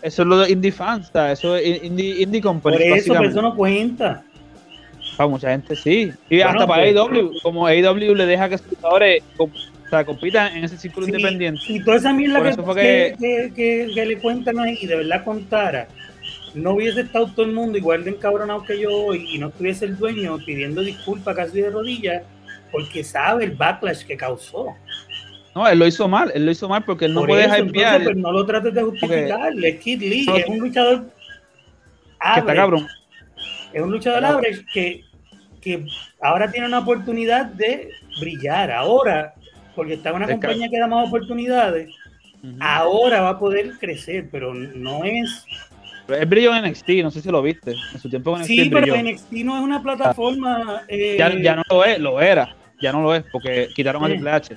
Eso es lo de Indie Fans, ¿sabes? Eso es Indie, indie Company, Por eso, pero básicamente. eso no cuenta. Para mucha gente sí. Y Bueno, hasta para pues- AEW, como AEW le deja que sus luchadores o sea, compitan en ese círculo Sí, independiente. Y toda esa mierda que, que, que, que- que le cuentan ahí y de verdad contara, no hubiese estado todo el mundo igual de encabronado que yo hoy y no estuviese el dueño pidiendo disculpas casi de rodillas porque sabe el backlash que causó. No, él lo hizo mal, él lo hizo mal porque él no puede hypear. pues, no lo trates de justificar. Es Kid Lee, No, es un luchador que está cabrón. es un luchador average que, que ahora tiene una oportunidad de brillar. Ahora, porque está en una Es compañía que da más oportunidades, ahora va a poder crecer, pero no es. Él brilló en NXT, no sé si lo viste. En su tiempo en NXT Sí, pero. NXT no es una plataforma. eh, ya, ya no lo es, lo era. Ya no lo es, porque quitaron a Sí. Triple H.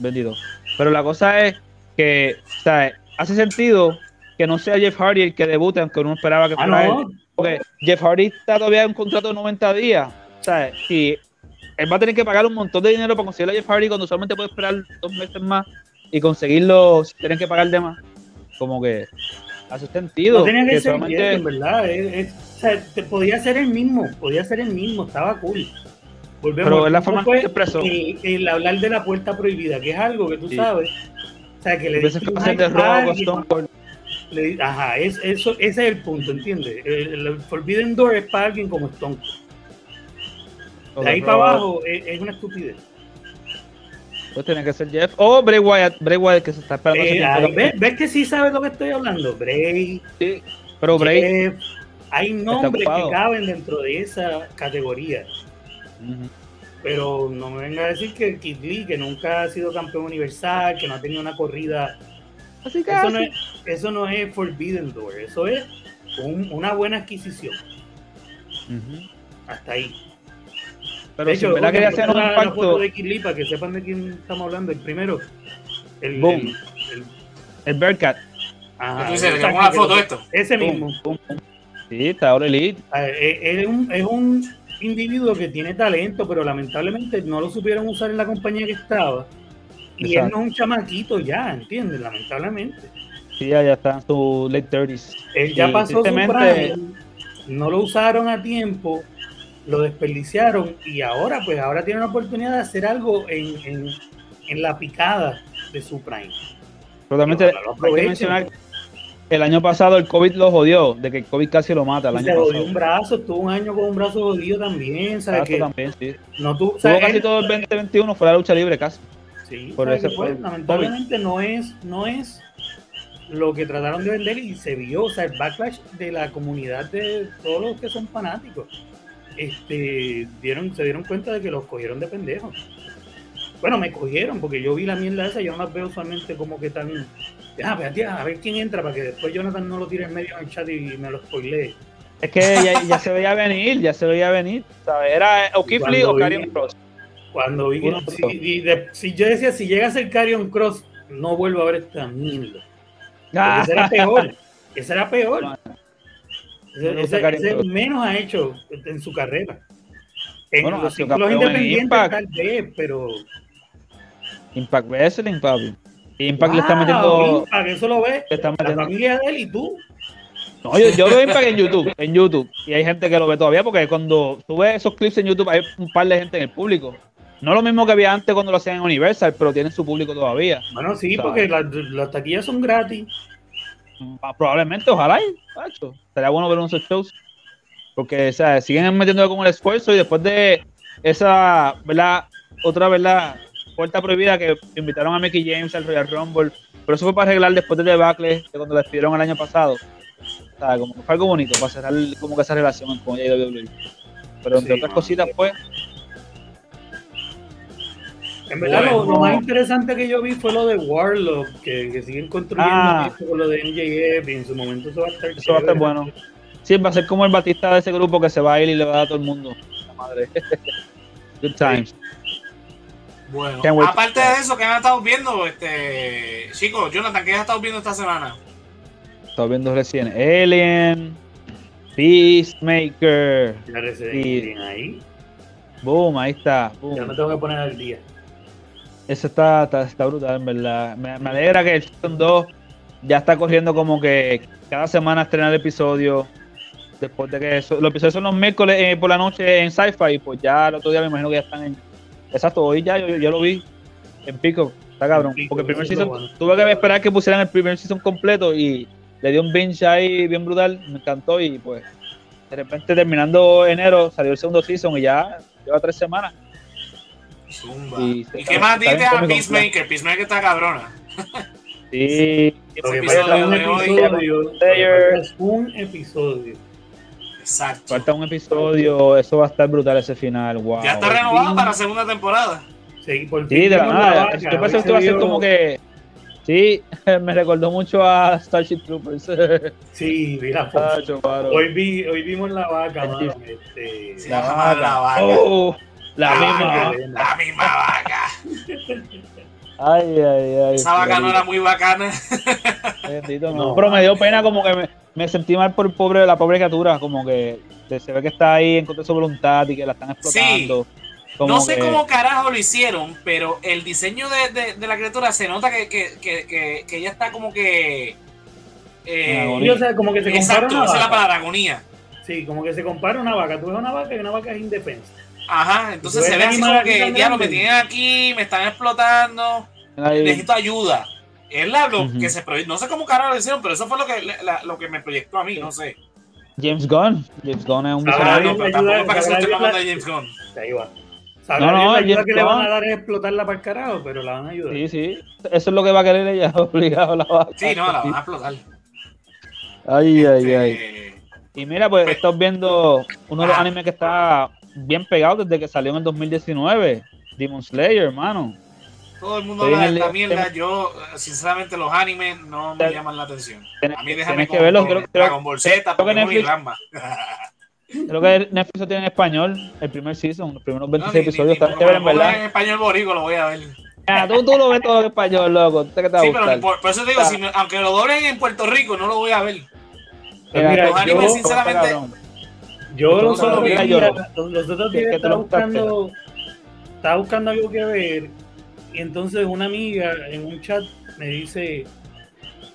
Bendito. Pero la cosa es que, o sea, hace sentido que no sea Jeff Hardy el que debute, aunque uno esperaba que Ah, fuera no. él. Porque Jeff Hardy está todavía en un contrato de 90 días. O sea, él va a tener que pagar un montón de dinero para conseguir a Jeff Hardy cuando solamente puede esperar dos meses más y conseguirlo si tienen que pagar de más. Como que hace sentido. No tenía que, que ser solamente- Jeff, en verdad. es- es- o sea, te- podía ser el mismo, podía ser el mismo, estaba cool. Volvemos Pero es la forma en que se pues, expresó. eh, el hablar de la puerta prohibida, que es algo que tú Sí. sabes. O sea, que le Veces diste que un hacen de hype a robo, alguien, Stone Cold. le di- Ajá, es, eso, ese es el punto, ¿entiendes? El, el Forbidden Door es para alguien como Stone. Cold. De ahí para abajo es, es una estupidez. Pues tiene que ser Jeff. O Bray Wyatt, Bray Wyatt que se está esperando. Eh, ahí, también. ¿ves, ves que sí sabes lo que estoy hablando? Bray, Sí, Pero Bray. Jeff, hay nombres que caben dentro de esa categoría. Pero no me venga a decir que Kid Lee, que nunca ha sido campeón universal, que no ha tenido una corrida. Así que Eso no es, eso no es Forbidden Door, eso es un- una buena adquisición. Hasta ahí. Pero de si hecho, quería me hacer un impacto, de que sepan de quién estamos hablando. El primero. El, Boom. el- el- el Bearcat. Tú dices, que foto esto. Ese mismo. boom, boom. Sí, está ahora elite. Ah, eh, Es un, es un individuo que tiene talento, pero lamentablemente no lo supieron usar en la compañía que estaba. Y él no es un chamaquito ya, ¿entiendes? Lamentablemente. Sí, ya, ya está en su late 30s. Él ya Y pasó su prime, no lo usaron a tiempo, lo desperdiciaron y ahora pues ahora tiene una oportunidad de hacer algo en, en, en la picada de su prime. Totalmente, hay que mencionar que el año pasado el COVID lo jodió, de que el COVID casi lo mata el año se jodió pasado. un brazo, estuvo un año con un brazo jodido también, ¿sabes? Que también, sí. no o Tuvo sea, casi él- todo el 2021 fuera de lucha libre casi. Sí, Por ¿sabes ese- qué fue? por lamentablemente no es, no es lo que trataron de vender y se vio, o sea, el backlash de la comunidad de todos los que son fanáticos, este, dieron, se dieron cuenta de que los cogieron de pendejos. Bueno, me cogieron porque yo vi la mierda esa, yo no las veo usualmente como que tan, ah, espérate, a ver quién entra para que después Jonathan no lo tire en medio del chat y me lo spoilee. Es que ya, ya se veía venir, ya se veía venir. ¿sabes? Era o Keith Lee Cuando o Karrion Cross. Cuando vi que, si, de- yo decía, si llega a ser Carrion Cross, no vuelvo a ver esta mierda. Ah, ese era peor. Ese era peor. Ese, ese- menos ha hecho en su carrera. En Bueno, los independientes Impact. tal vez, pero... Impact Wrestling. Y Impact le está metiendo. Impact, eso lo ve Le está la familia de él y tú. No, yo, yo veo Impact en YouTube, en YouTube. Y hay gente que lo ve todavía porque cuando tú ves esos clips en YouTube hay un par de gente en el público. No lo mismo que había antes cuando lo hacían en Universal, pero tienen su público todavía. Bueno, sí, porque las, las taquillas son gratis. Probablemente, ojalá, y, macho. Estaría bueno ver unos shows. Porque, o sea, siguen metiendo como el esfuerzo y después de esa, ¿verdad? Otra, ¿verdad? Puerta prohibida que invitaron a Mickey James al Royal Rumble. Pero eso fue para arreglar después del debacle de cuando la despidieron el año pasado. O sea, como que fue algo bonito para cerrar como que esa relación con WWE. Pero entre Sí, otras cositas, pues, En verdad, Bueno. lo, lo más interesante que yo vi fue lo de Warlock, que, que siguen construyendo Ah. con lo de MJF y en su momento eso va a estar eso va a estar bueno. Sí, va a ser como el Batista de ese grupo que se va a ir y le va a dar a todo el mundo. La madre. Good times. Bueno, aparte de eso, ¿qué han estado viendo? Este, chicos, Jonathan, ¿qué has estado viendo esta semana? Estaba viendo recién Alien, Peacemaker. Ya bien ahí. Boom, ahí está. boom. Ya me tengo que poner al día. Eso está, está, está brutal, en verdad. Me, me alegra que el Season 2 ya está corriendo como que cada semana estrenar episodio. Después de que eso, los episodios son los miércoles eh, por la noche en Sci-Fi, pues ya el otro día me imagino que ya están en. Exacto, hoy ya yo, yo lo vi en Pico. Está cabrón. Pico, porque el primer season bueno. tuve que esperar que pusieran el primer season completo y le di un binge ahí bien brutal. Me encantó y pues de repente terminando enero salió el segundo season y ya lleva tres semanas. Zumba. Y ¿Y, se- qué más dices a Peacemaker? Peacemaker está cabrona. Sí, Lo que Ese falta un episodio. un. Exacto. Falta un episodio, eso va a estar brutal ese final, wow. Ya está renovado para segunda temporada. Sí, por Sí, de la vimos nada. vaca, Yo pensé que esto iba a se ser como que. Sí, me recordó mucho a Starship Troopers. Sí, mira, Ah, hoy, vi, hoy vimos la vaca, mano. Este, Sí. La La vaca. vaca. Oh, la La misma. vaca. vaca. La misma vaca. Ay, ay, ay. Esa vaca no era muy bacana. Bendito, no. No. Pero me dio pena como que me, me sentí mal por el pobre, la pobre criatura, como que se, ve que está ahí en contra de su voluntad y que la están explotando. Como No sé que- cómo carajo lo hicieron, pero el diseño de, de- de la criatura se nota que, que, que, que, que ella está como que. eh, En y, agonía. o sea, como que se compara exacto, una esa es la vaca. palabra agonía. Sí, como que se compara una vaca. Tú ves una vaca y una vaca es indefensa. Ajá, entonces ¿Tú se ve así como que, tan diablo, me tienen aquí, me están explotando, Ahí- necesito ayuda. Es la, lo Ujú. que se No sé cómo carajo lo hicieron, pero eso fue lo que, la- lo que me proyectó a mí, no sé. James Gunn. James Gunn es un Ah, no, pero tampoco para que se lo esté mamando a James Gunn. Ahí va. No, no, la ayuda que le van a dar es explotarla para el carajo, pero la van a ayudar. Sí, sí. Eso es lo que va a querer ella, obligado a la vaca. Sí, no, la van a explotar. Ay, ay, ay. Eh, Y mira, pues estás viendo uno de los Ah. animes que está bien pegado desde que salió en el 2019. Demon Slayer, hermano. todo el mundo habla de esta mierda. Yo, sinceramente, los animes no me Ten- llaman la atención. A mí déjame que verlo. con Creo, creo- Dragon Ball Z, creo que Netflix- Ramba. Creo que Netflix lo tiene en español, el primer season, los primeros No, 26 ni- ni- episodios. ni- Está chévere, en verdad. En español borico lo voy a ver. Ah, tú, tú lo ves todo en español, loco. ¿Usted qué te va a Sí, pero por, por eso te digo, Ah. si me- aunque lo doblen en Puerto Rico, no lo voy a ver. Pues mira, los animes, sinceramente. Yo mira, días, yo- los, otros ¿Qué- días estaba buscando, estaba buscando algo que ver y entonces una amiga en un chat me dice,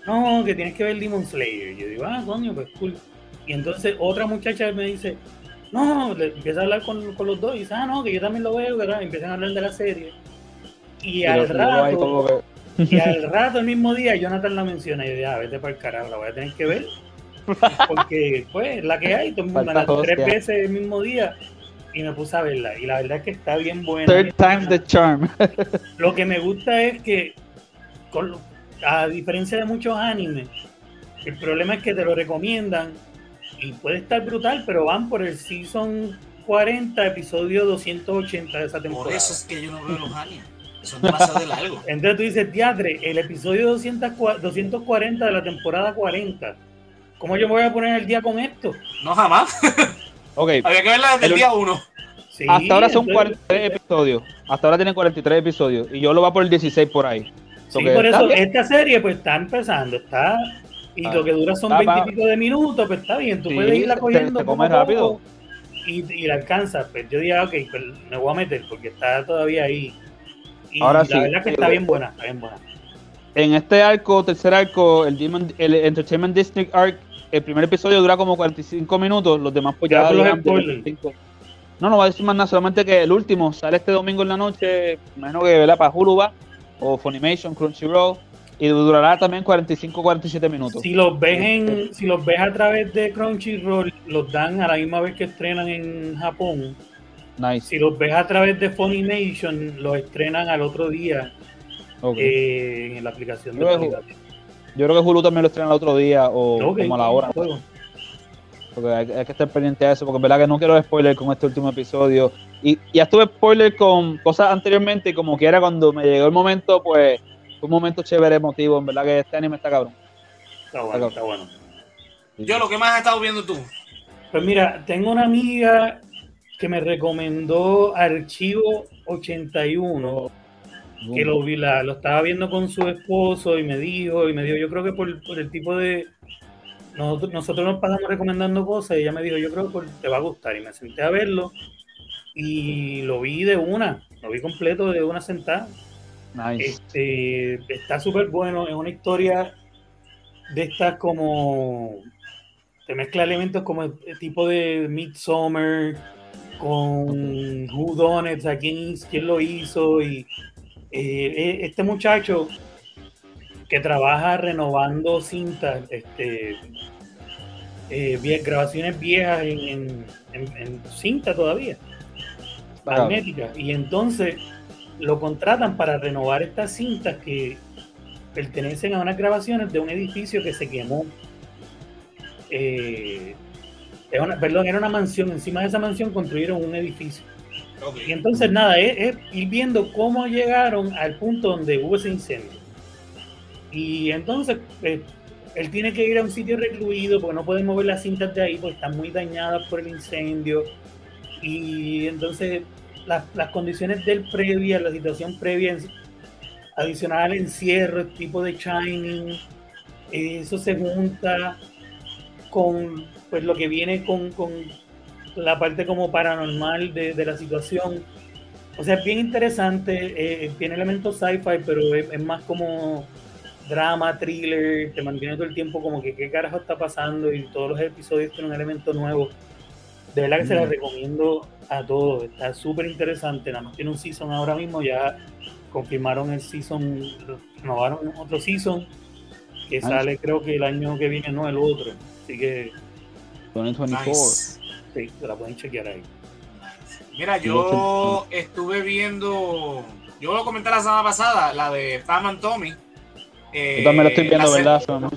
no, que tienes que ver Demon Slayer. Y yo digo, ah, coño, pues cool. Y entonces otra muchacha me dice, no, le empieza a hablar con, con los dos y dice, ah, no, que yo también lo veo, ¿verdad? Empiezan a hablar de la serie. Y al rato, y al rato, el mismo día, Jonathan la menciona y yo dije, ah, vete para el carajo, la voy a tener que ver. Porque, pues, la que hay, todo las tres veces el mismo día. Y me puse a verla. Y la verdad es que está bien buena. Third time's the charm. Lo que me gusta es que, con a diferencia de muchos animes, el problema es que te lo recomiendan y puede estar brutal, pero van por el season 40, episodio 280 de esa Por temporada. eso es que yo no veo los animes. Son demasiado de largo. Entonces tú dices, teatre, el episodio 200 cua- 240 de la temporada 40. ¿Cómo yo me voy a poner el día con esto? No jamás. Ok, Había que verla desde el El- día uno. Sí, hasta ahora son entonces- 43 episodios. Hasta ahora tienen 43 episodios. Y yo lo va por el 16 por ahí. Sí, que por eso bien. esta serie pues está empezando, está y Ah, lo que dura son está 20 pa- y pico de minutos, pues está bien, tú Sí, puedes irla te- cogiendo te poco come a poco rápido. y, y la alcanzas. Pues yo diría, ok, pues me voy a meter porque está todavía ahí. Y Ahora la sí, verdad que sí, está güey. bien buena, está bien buena. En este arco, tercer arco, el, Demon- el Entertainment District Arc, el primer episodio dura como 45 minutos. Los demás pues Ya los duran de spoilers. 25. No, no voy a decir más nada, solamente que el último sale este domingo en la noche, imagino que ¿verdad? para Hulu va, o Funimation, Crunchyroll, y durará también 45-47 minutos. Si los ves en, si los ves a través de Crunchyroll, los dan a la misma vez que estrenan en Japón. Nice. Si los ves a través de Funimation, los estrenan al otro día eh, en la aplicación de Luego, Funimation. Yo creo que Hulu también lo estrena el otro día o como a la hora. Porque hay, hay que estar pendiente de eso, porque es verdad que no quiero spoiler con este último episodio. Y ya estuve spoiler con cosas anteriormente y como quiera cuando me llegó el momento, pues fue un momento chévere, emotivo. En verdad que este anime está cabrón. Está bueno, está bueno. Yo lo que más has estado viendo tú. Pues mira, tengo una amiga que me recomendó Archivo 81, que lo, vi, la, lo estaba viendo con su esposo y me dijo, y me dijo, yo creo que por, por el tipo de... Nosotros, nosotros nos pasamos recomendando cosas y ella me dijo, yo creo que por- te va a gustar. Y me senté a verlo y lo vi de una, lo vi completo de una sentada. Nice. Este, está súper bueno, es una historia de estas como te mezcla elementos como el tipo de Midsommar con Who Done It, o sea, quién, quién lo hizo y eh, este muchacho que trabaja renovando cintas, este, eh, vie- grabaciones viejas en, en- en- en cinta todavía, Claro. magnética, y entonces lo contratan para renovar estas cintas que pertenecen a unas grabaciones de un edificio que se quemó. Eh, es una- perdón, era una mansión, encima de esa mansión construyeron un edificio. Y entonces nada, es, ir viendo cómo llegaron al punto donde hubo ese incendio. Y entonces eh, él tiene que ir a un sitio recluido porque no puede mover las cintas de ahí porque están muy dañadas por el incendio. Y entonces las, las condiciones del previa, la situación previa, adicional al encierro, el tipo de shining, eso se junta con pues lo que viene con la parte como paranormal de, de la situación. O sea, es bien interesante, eh, tiene elementos sci-fi, pero es, es más como drama, thriller, te mantiene todo el tiempo como que qué carajo está pasando y todos los episodios tienen un elemento nuevo. De verdad que se la Mm. recomiendo a todos, está súper interesante, nada más tiene un season ahora mismo, ya confirmaron el season, renovaron otro season que sale creo que el año que viene, no el otro, así que 2024. Nice. Sí, se la pueden chequear ahí. Mira, yo estuve viendo, yo lo comenté la semana pasada, la de Pam and Tommy. Eh, Yo también lo estoy viendo, la se- ¿verdad?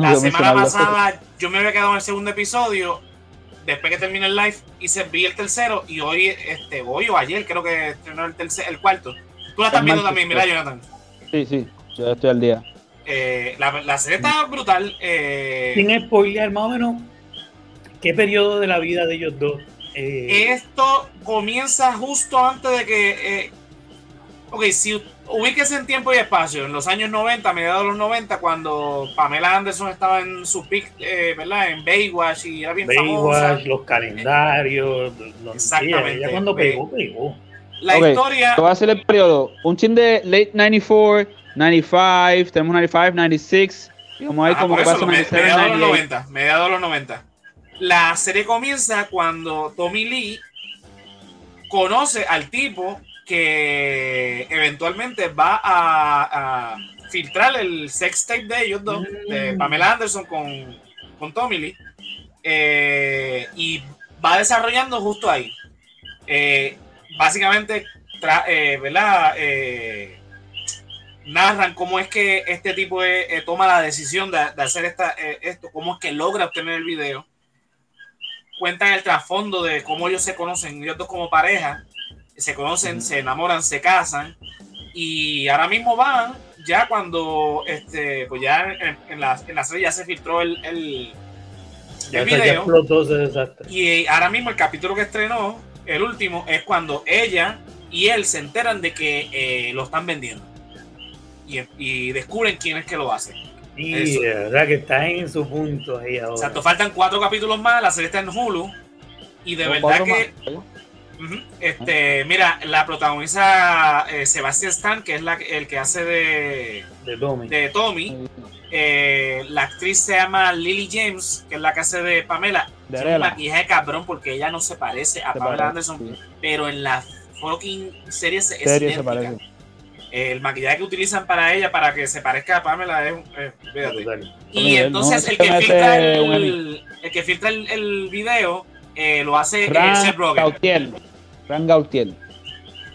La semana pasada yo me había quedado en el segundo episodio. Después que terminé el live, hice vi el tercero y hoy, este, hoy o ayer creo que estrenó el tercer, el cuarto. Tú la estás viendo también, mira, pues. Jonathan. Sí, sí, yo estoy al día. Eh, la, la serie está brutal. eh, Sin spoilear, más o menos, ¿Qué periodo de la vida de ellos dos? Eh, Esto comienza justo antes de que. eh, ok, si ubíquese en tiempo y espacio, en los años 90, mediados de los 90, cuando Pamela Anderson estaba en su pick, eh, ¿verdad? En Baywatch y era bien famosa. Baywatch, los calendarios, los, Exactamente. Ya cuando pegó, pegó. La Ok, historia. Te voy a hacer el periodo. Un chin de late 94, 95, tenemos 95, 96. Y vamos a ver Ajá, cómo pasa me- 97, mediados de los 98. 90. Mediados de los 90. La serie comienza cuando Tommy Lee conoce al tipo que eventualmente va a, a filtrar el sex tape de ellos dos, de Mm. Pamela Anderson con, con Tommy Lee, eh, y va desarrollando justo ahí. Eh, básicamente, tra- eh, ¿verdad? Eh, narran cómo es que este tipo toma la decisión de, de hacer esta, esto, cómo es que logra obtener el video. Cuentan el trasfondo de cómo ellos se conocen, ellos dos como pareja, se conocen, se enamoran, se casan y ahora mismo van ya cuando este pues ya en, en la, en la serie ya se filtró el, el, video y ahora mismo el capítulo que estrenó, el último, es cuando ella y él se enteran de que eh, lo están vendiendo. Y, y descubren quién es que lo hace. Y Eso. de verdad que está en su punto ahí ahora. Exacto, faltan cuatro capítulos más, la serie está en Hulu. Y de verdad que, este, mira, la protagoniza eh, Sebastian Stan, que es la, el que hace de, de Tommy. de Tommy. Eh, la actriz se llama Lily James, que es la que hace de Pamela. De Tiene un maquillaje cabrón porque ella no se parece a Se Pamela parece, Anderson, sí. pero en la fucking serie se- es Serie se idéntica. parece. El maquillaje que utilizan para ella para que se parezca a Pamela es, eh. Y entonces el que filtra el, el que filtra el, el video eh, lo hace eh, Frank Seth Rogen. Gautier. Frank Gautier.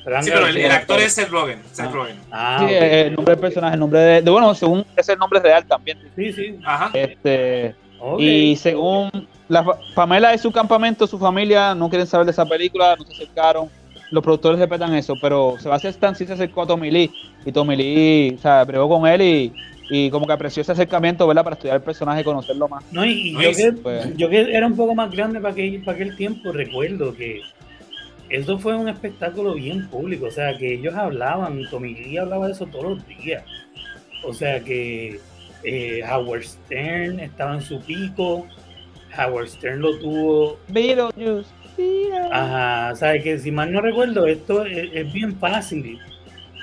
Frank Sí, pero el, actor es Seth Rogen. Seth Ah. Rogen. Ah, Sí, el nombre del personaje, el nombre de, de- bueno, según es el nombre real también. sí, sí. Ajá. Este, y según la Pamela y su campamento, su familia no quieren saber de esa película, no se acercaron. Los productores respetan eso, pero Sebastián Stan sí se acercó a Tommy Lee y Tommy Lee, o sea, pregó con él y, y como que apreció ese acercamiento, ¿verdad? Para estudiar el personaje y conocerlo más. No, y, No, yo, que, pues- yo que era un poco más grande para aquel, para aquel tiempo, recuerdo que eso fue un espectáculo bien público. O sea, que ellos hablaban, Tommy Lee hablaba de eso todos los días. O sea, que eh, Howard Stern estaba en su pico. Howard Stern lo tuvo. Beetlejuice. Ajá, o sea, que si mal no recuerdo, esto es, es bien fácil.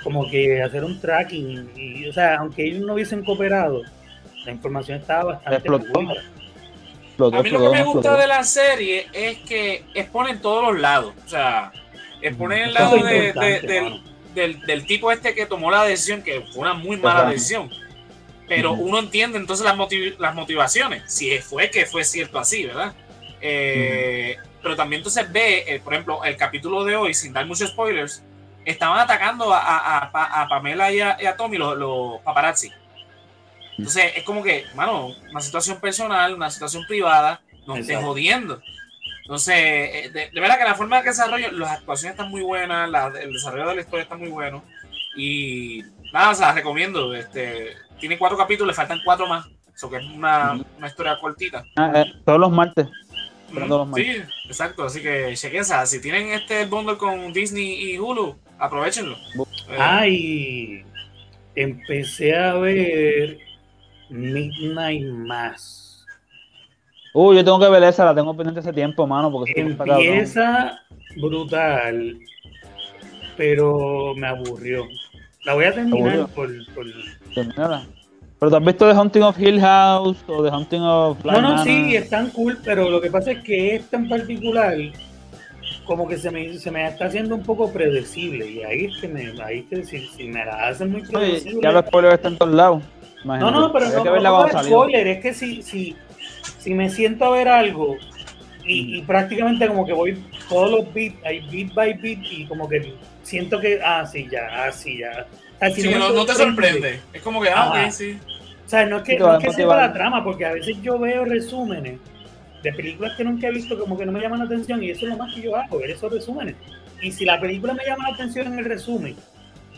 Como que hacer un tracking. Y, o sea, aunque ellos no hubiesen cooperado, la información estaba bastante Explotó. A mí lo que me gusta explotó. de la serie es que exponen todos los lados. O sea, exponen el lado de- de- del, mano. del, del tipo este que tomó la decisión, que fue una muy mala Ajá. decisión. Pero uno entiende entonces las, motiv- las motivaciones, si fue que fue cierto así, ¿verdad? Eh, Pero también entonces ve, eh, por ejemplo, el capítulo de hoy, sin dar muchos spoilers, estaban atacando a, a- a a Pamela y a, y Tommy, los, los paparazzi. Entonces es como que, mano, una situación personal, una situación privada, no estés Exacto. jodiendo. Entonces, eh, de, de verdad que la forma de que desarrollo, las actuaciones están muy buenas, la- el desarrollo de la historia está muy bueno. Y nada, o sea, recomiendo. Este, tiene cuatro capítulos, le faltan cuatro más. Eso que es una, una historia cortita. Ah, eh, todos los martes. Los Sí, exacto. Así que chequense. Si tienen este bundle con Disney y Hulu, aprovechenlo. Eh, Ah, y empecé a ver Midnight Mass. Uy, yo tengo que ver esa, la tengo pendiente hace tiempo, mano, porque. Empieza brutal, pero me aburrió. La voy a terminar por, por- Termínala. Pero tú has visto The Hunting of Hill House o The Hunting of Bly No, no, Manor? sí, están cool, pero lo que pasa es que esta en particular, como que se me, se me está haciendo un poco predecible. Y ahí es que me, ahí es que si, si me la hacen muy predecible. ya los spoilers están en todos lados. No, Imagínate. no, pero no, que no, no es spoiler, es que si, si, si me siento a ver algo y, y prácticamente como que voy todos los beats, hay beat by beat y como que siento que, ah, sí, ya, ah, sí, ya. O sea, si sí, me no, no te sorprende. Es como que, ah, ok, sí. O sea, no es que, no es que sepa la trama, porque a veces yo veo resúmenes de películas que nunca he visto como que no me llaman la atención y eso es lo más que yo hago, ver esos resúmenes. Y si la película me llama la atención en el resumen,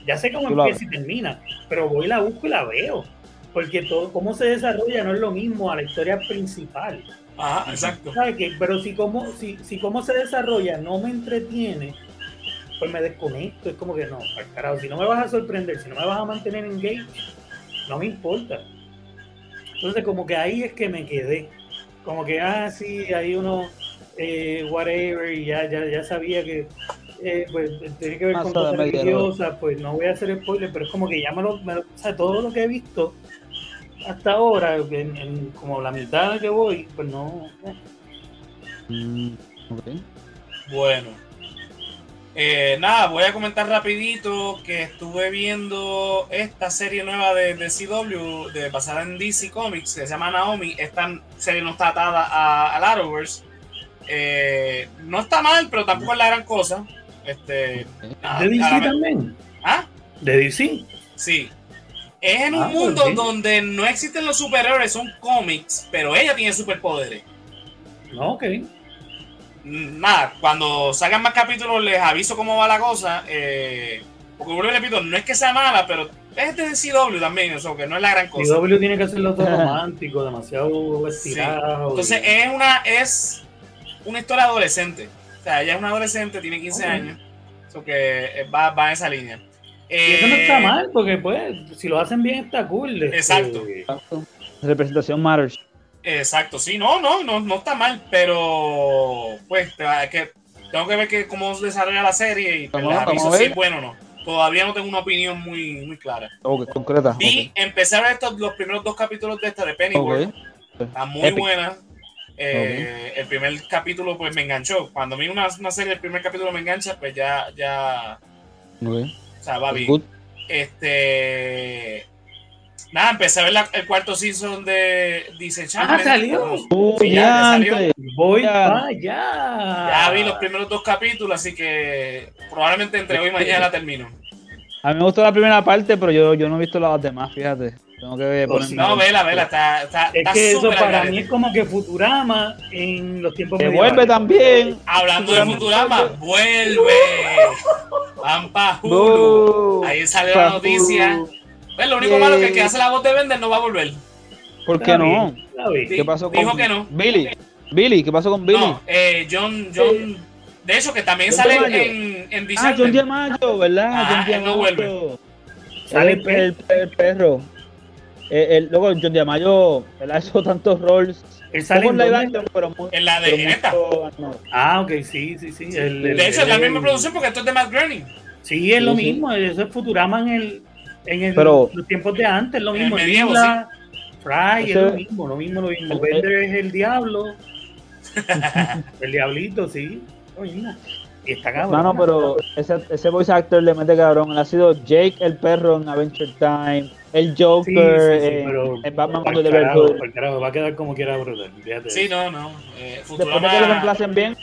ya sé cómo empieza y termina, pero voy, la busco y la veo. Porque todo, cómo se desarrolla no es lo mismo a la historia principal. Ajá, exacto. ¿Sabes qué? Pero si como, si, si cómo se desarrolla no me entretiene, pues me desconecto. Es como que no, carajo, si no me vas a sorprender, si no me vas a mantener engaged, no me importa. Entonces, como que ahí es que me quedé. Como que, ah, sí, hay uno, eh, whatever, y ya, ya, ya sabía que eh, pues tiene que ver Más con de cosas religiosas, pues no voy a hacer spoiler, pero es como que ya me lo, me lo- o sea, todo lo que he visto hasta ahora, en, en como la mitad que voy, pues no, eh, Mm, ok. Bueno. Eh, nada, voy a comentar rapidito que estuve viendo esta serie nueva de, de CW, de, basada en DC Comics, que se llama Naomi. Esta serie no está atada a, al Arrowverse. Eh, no está mal, pero tampoco es la gran cosa. Este, nada, de DC a también, ¿Ah? de DC. Sí. Es en un Ah, mundo donde no existen los superhéroes, son cómics, pero ella tiene superpoderes. No, ok. Nada, cuando salgan más capítulos les aviso cómo va la cosa. Eh, porque vuelvo y repito, no es que sea mala, pero es de CW también, eso que no es la gran cosa. CW tiene que hacerlo todo romántico, demasiado estirado. Entonces y- es una, es una historia adolescente. O sea, ella es una adolescente, tiene 15 Ok. años. Eso que eh, va, va en esa línea. y eso no Eh, está mal, porque pues, si lo hacen bien está cool. este, Exacto. Exacto. Representación matters. Exacto, sí, no, no, no, no está mal, pero pues que, tengo que ver que, cómo desarrolla la serie y pues, les aviso a si es bueno o no. Todavía no tengo una opinión muy, muy clara. Concreta. Empecé a ver estos, los primeros dos capítulos de esta de Pennyworth. Ok. Está muy Epic. buena. Eh, El primer capítulo pues me enganchó. Cuando vi una, una serie, el primer capítulo me engancha, pues ya, ya, o sea, va bien. Good. Este, nada, empecé a ver la- el cuarto season de Disenchantment. Ah, salió. Uh, Sí, ya, ya salió. diantre. Voy Ya. para allá. Ya vi los primeros dos capítulos, así que probablemente entre hoy y mañana la termino. A mí me gustó la primera parte, pero yo, yo no he visto las demás, fíjate. Tengo que ver. Oh, ponerme sí. No, vela, vela, está, está, Es está que eso para mí es como que Futurama en los tiempos Que vuelve también. Hablando de Futurama. Vuelve. Van pa' Hulu. Ahí sale la noticia. Pues lo único malo es que el que hace la voz de Bender no va a volver. ¿Por qué no? ¿Qué pasó con Dijo que no. Billy? Billy, ¿qué pasó con Billy? No, eh, John, John. De hecho, que también John sale en, en ah, December. John Diamaggio, ¿verdad? Ah, John no Diamaggio. Sale el, el el, perro. Eh, el, luego John Diamaggio, él ha hecho tantos roles. Él sale en live dónde? action, pero muy. En la de pero Ginetta. mucho- no. Ah, ok, sí, sí, sí. el- el- De hecho, es la el- misma producción porque esto es de Matt Groening. Sí, es lo mismo. Eso es Futurama en el, en el, Pero- los tiempos de antes, lo En el mismo. medievo, Isla, Fry, es lo mismo, lo mismo, lo mismo. el- Bender es el diablo. el diablito, sí. Mismo. Y está cabrón. Mano, pero ese, ese voice actor le mete cabrón. Él ha sido Jake el perro en Adventure Time, el Sí, Joker sí, sí, en, pero en Batman the carajo, Hood. pa'l carajo, va a quedar como quiera brutal. fíjate. Sí, no, no. Eh, Después de que lo Futurama. reemplacen bien,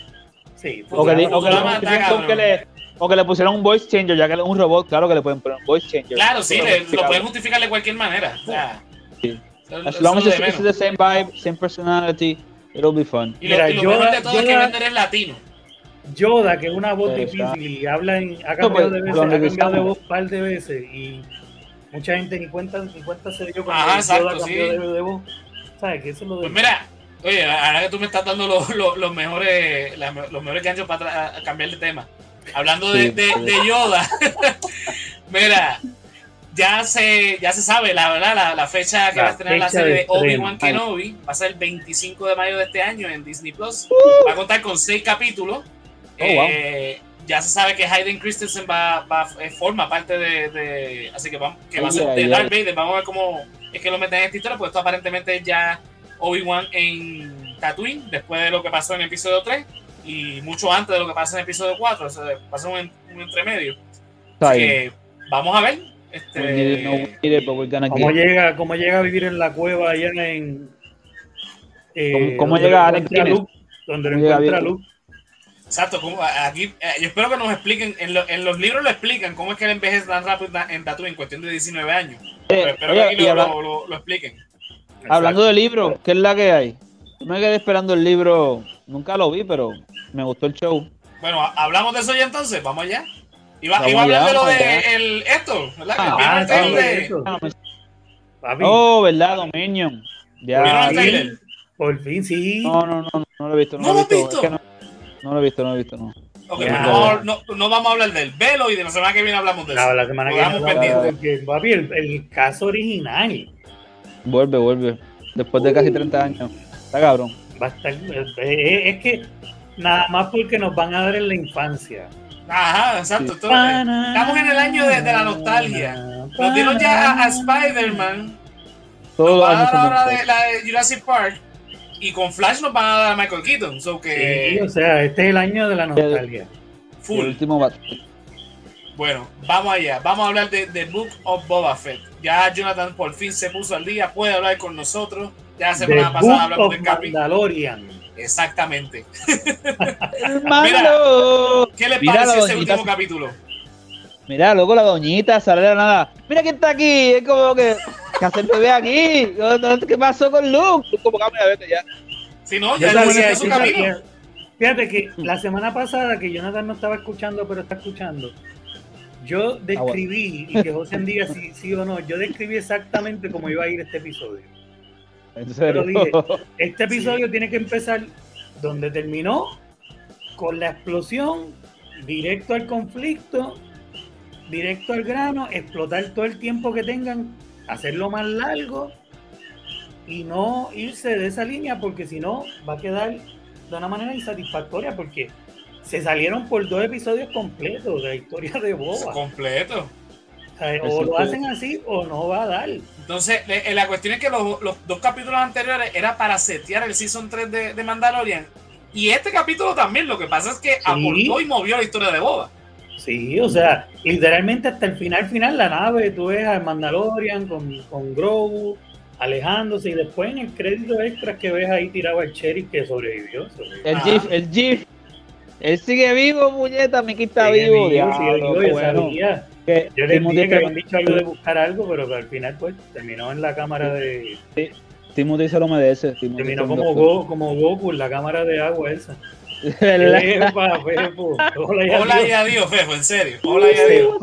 Sí, o que, o que, Futurama lo que le, o que le pusieron un voice changer, ya que es un robot, claro que le pueden poner un voice changer. Claro, sí, le- lo pueden justificar de cualquier manera. O sea, Sí. As eso long es as it's, it's the same vibe, same personality, it'll be fun. Y lo, Mira, y lo Yoda- mejor de todo es que Yoda- Bender es latino. Yoda, que es una voz Exacto. difícil y habla en, ha No, cambiado pues, de veces, ha cambiado de voz un par de veces y mucha gente ni cuenta, ni cuenta se dio cuando Ajá, Yoda cambió sí. de, de voz. ¿Sabes? Que eso es lo de... Pues mira, oye, ahora que tú me estás dando los, los, los mejores los mejores ganchos para cambiar de tema. Hablando de, Yoda, mira, ya se, ya se sabe, la verdad, la, la fecha que La va a estrenar la serie de Obi-Wan. Kenobi va a ser el 25 de mayo de este año en Disney Plus. Uh. Va a contar con seis capítulos. Oh, wow. Eh, Ya se sabe que Hayden Christensen va, va eh, forma parte de, de- así que, vamos, que va a ser de Darth. Vader. Vamos a ver cómo es que lo meten en esta historia, porque esto aparentemente ya Obi-Wan en Tatooine, después de lo que pasó en el episodio 3 y mucho antes de lo que pasa en el episodio 4, o sea, pasa un, un entremedio. Así que vamos a ver. No, Este, ¿Cómo llega, ¿Cómo llega a vivir en la cueva allá en... eh, ¿Cómo- llega Guinness? Luke? Donde lo ¿Cómo llega encuentra? Luke. exacto, como aquí, eh, yo espero que nos expliquen, en, lo- en los libros lo explican, cómo es que él envejece tan rápido en Tatooine en cuestión de 19 años. Pero Eh, espero oye, que aquí lo, habla- lo- lo- lo expliquen. hablando del libro, ¿qué es la que hay? Me quedé esperando el libro, nunca lo vi, pero me gustó el show. Bueno, ha- hablamos de eso ya entonces, vamos allá. Iba, Vamos iba a hablar de lo el, esto, ¿verdad? Ah, ¿Vieron el Ah, de- Oh, ¿verdad? Dominion. ¿Vieron Ya, el trailer? Por fin, sí. No, no, no, no, no lo he visto. No, ¿No lo he visto. visto? Es que no, no lo he visto, no lo he visto, no. Ok, Ya. no, no, no vamos a hablar del velo y de la semana que viene hablamos de eso. La, la semana que viene, pendientes. porque, papi, el, el caso original Vuelve, vuelve. Después de casi 30 años. Está cabrón. va a estar. Es, es que nada más porque nos van a dar en la infancia. Ajá, exacto. Esto- estamos en el año de, de la nostalgia. Nos dieron ya a, a Spider-Man, Todos nos van a dar ahora de la de Jurassic Park y con Flash nos van a dar a Michael Keaton. So Sí, que o sea, este es el año de la nostalgia. El full. último bat- Bueno, vamos allá. Vamos a hablar de The Book of Boba Fett. Ya Jonathan por fin se puso al día, puede hablar con nosotros. Ya la The semana Book pasada hablamos of del capítulo. Mandalorian. Exactamente. ¡Hermano! ¿Qué les Mira, pareció la ese último capítulo? Mira, loco, la doñita sale de la nada. Mira quién está aquí. Es como que. ¿Qué hace el bebé aquí? ¿Qué pasó con Luke? Tú como cámara, vete ya. Si no, ya decía su camino. Fíjate que la semana pasada, que Jonathan no estaba escuchando, pero está escuchando, yo describí, y que José diga si sí o no, yo describí exactamente cómo iba a ir este episodio. En serio. dije. Este episodio tiene que empezar donde terminó, con la explosión, directo al conflicto, directo al grano, explotar todo el tiempo que tengan, hacerlo más largo y no irse de esa línea porque si no va a quedar de una manera insatisfactoria porque se salieron por dos episodios completos de la historia de Boba. Completo. O, sea, Eso o lo hacen así o no va a dar. Entonces, le- eh, la cuestión es que los, los dos capítulos anteriores era para setear el Season 3 de, de Mandalorian. Y este capítulo también, lo que pasa es que aportó y movió la historia de Boba. Sí, o sea, literalmente hasta el final, final, la nave, tú ves al Mandalorian con, con Grogu alejándose y después en el crédito extra que ves ahí tirado al sheriff que sobrevivió. sobrevivió. El. GIF, el GIF. Él sigue vivo, muñeca. Mickey está Sigue vivo. vivo, sigue vivo, yo bueno. sabía. Que Yo les Timothy dije que se- habían dicho algo de buscar algo, pero que al final pues terminó en la cámara de... Timothy se lo merece. Timothy Terminó como, doctor. Go, como Goku en la cámara de agua esa. Hola y Hola y adiós. adiós, Fefo, en serio. Hola y adiós.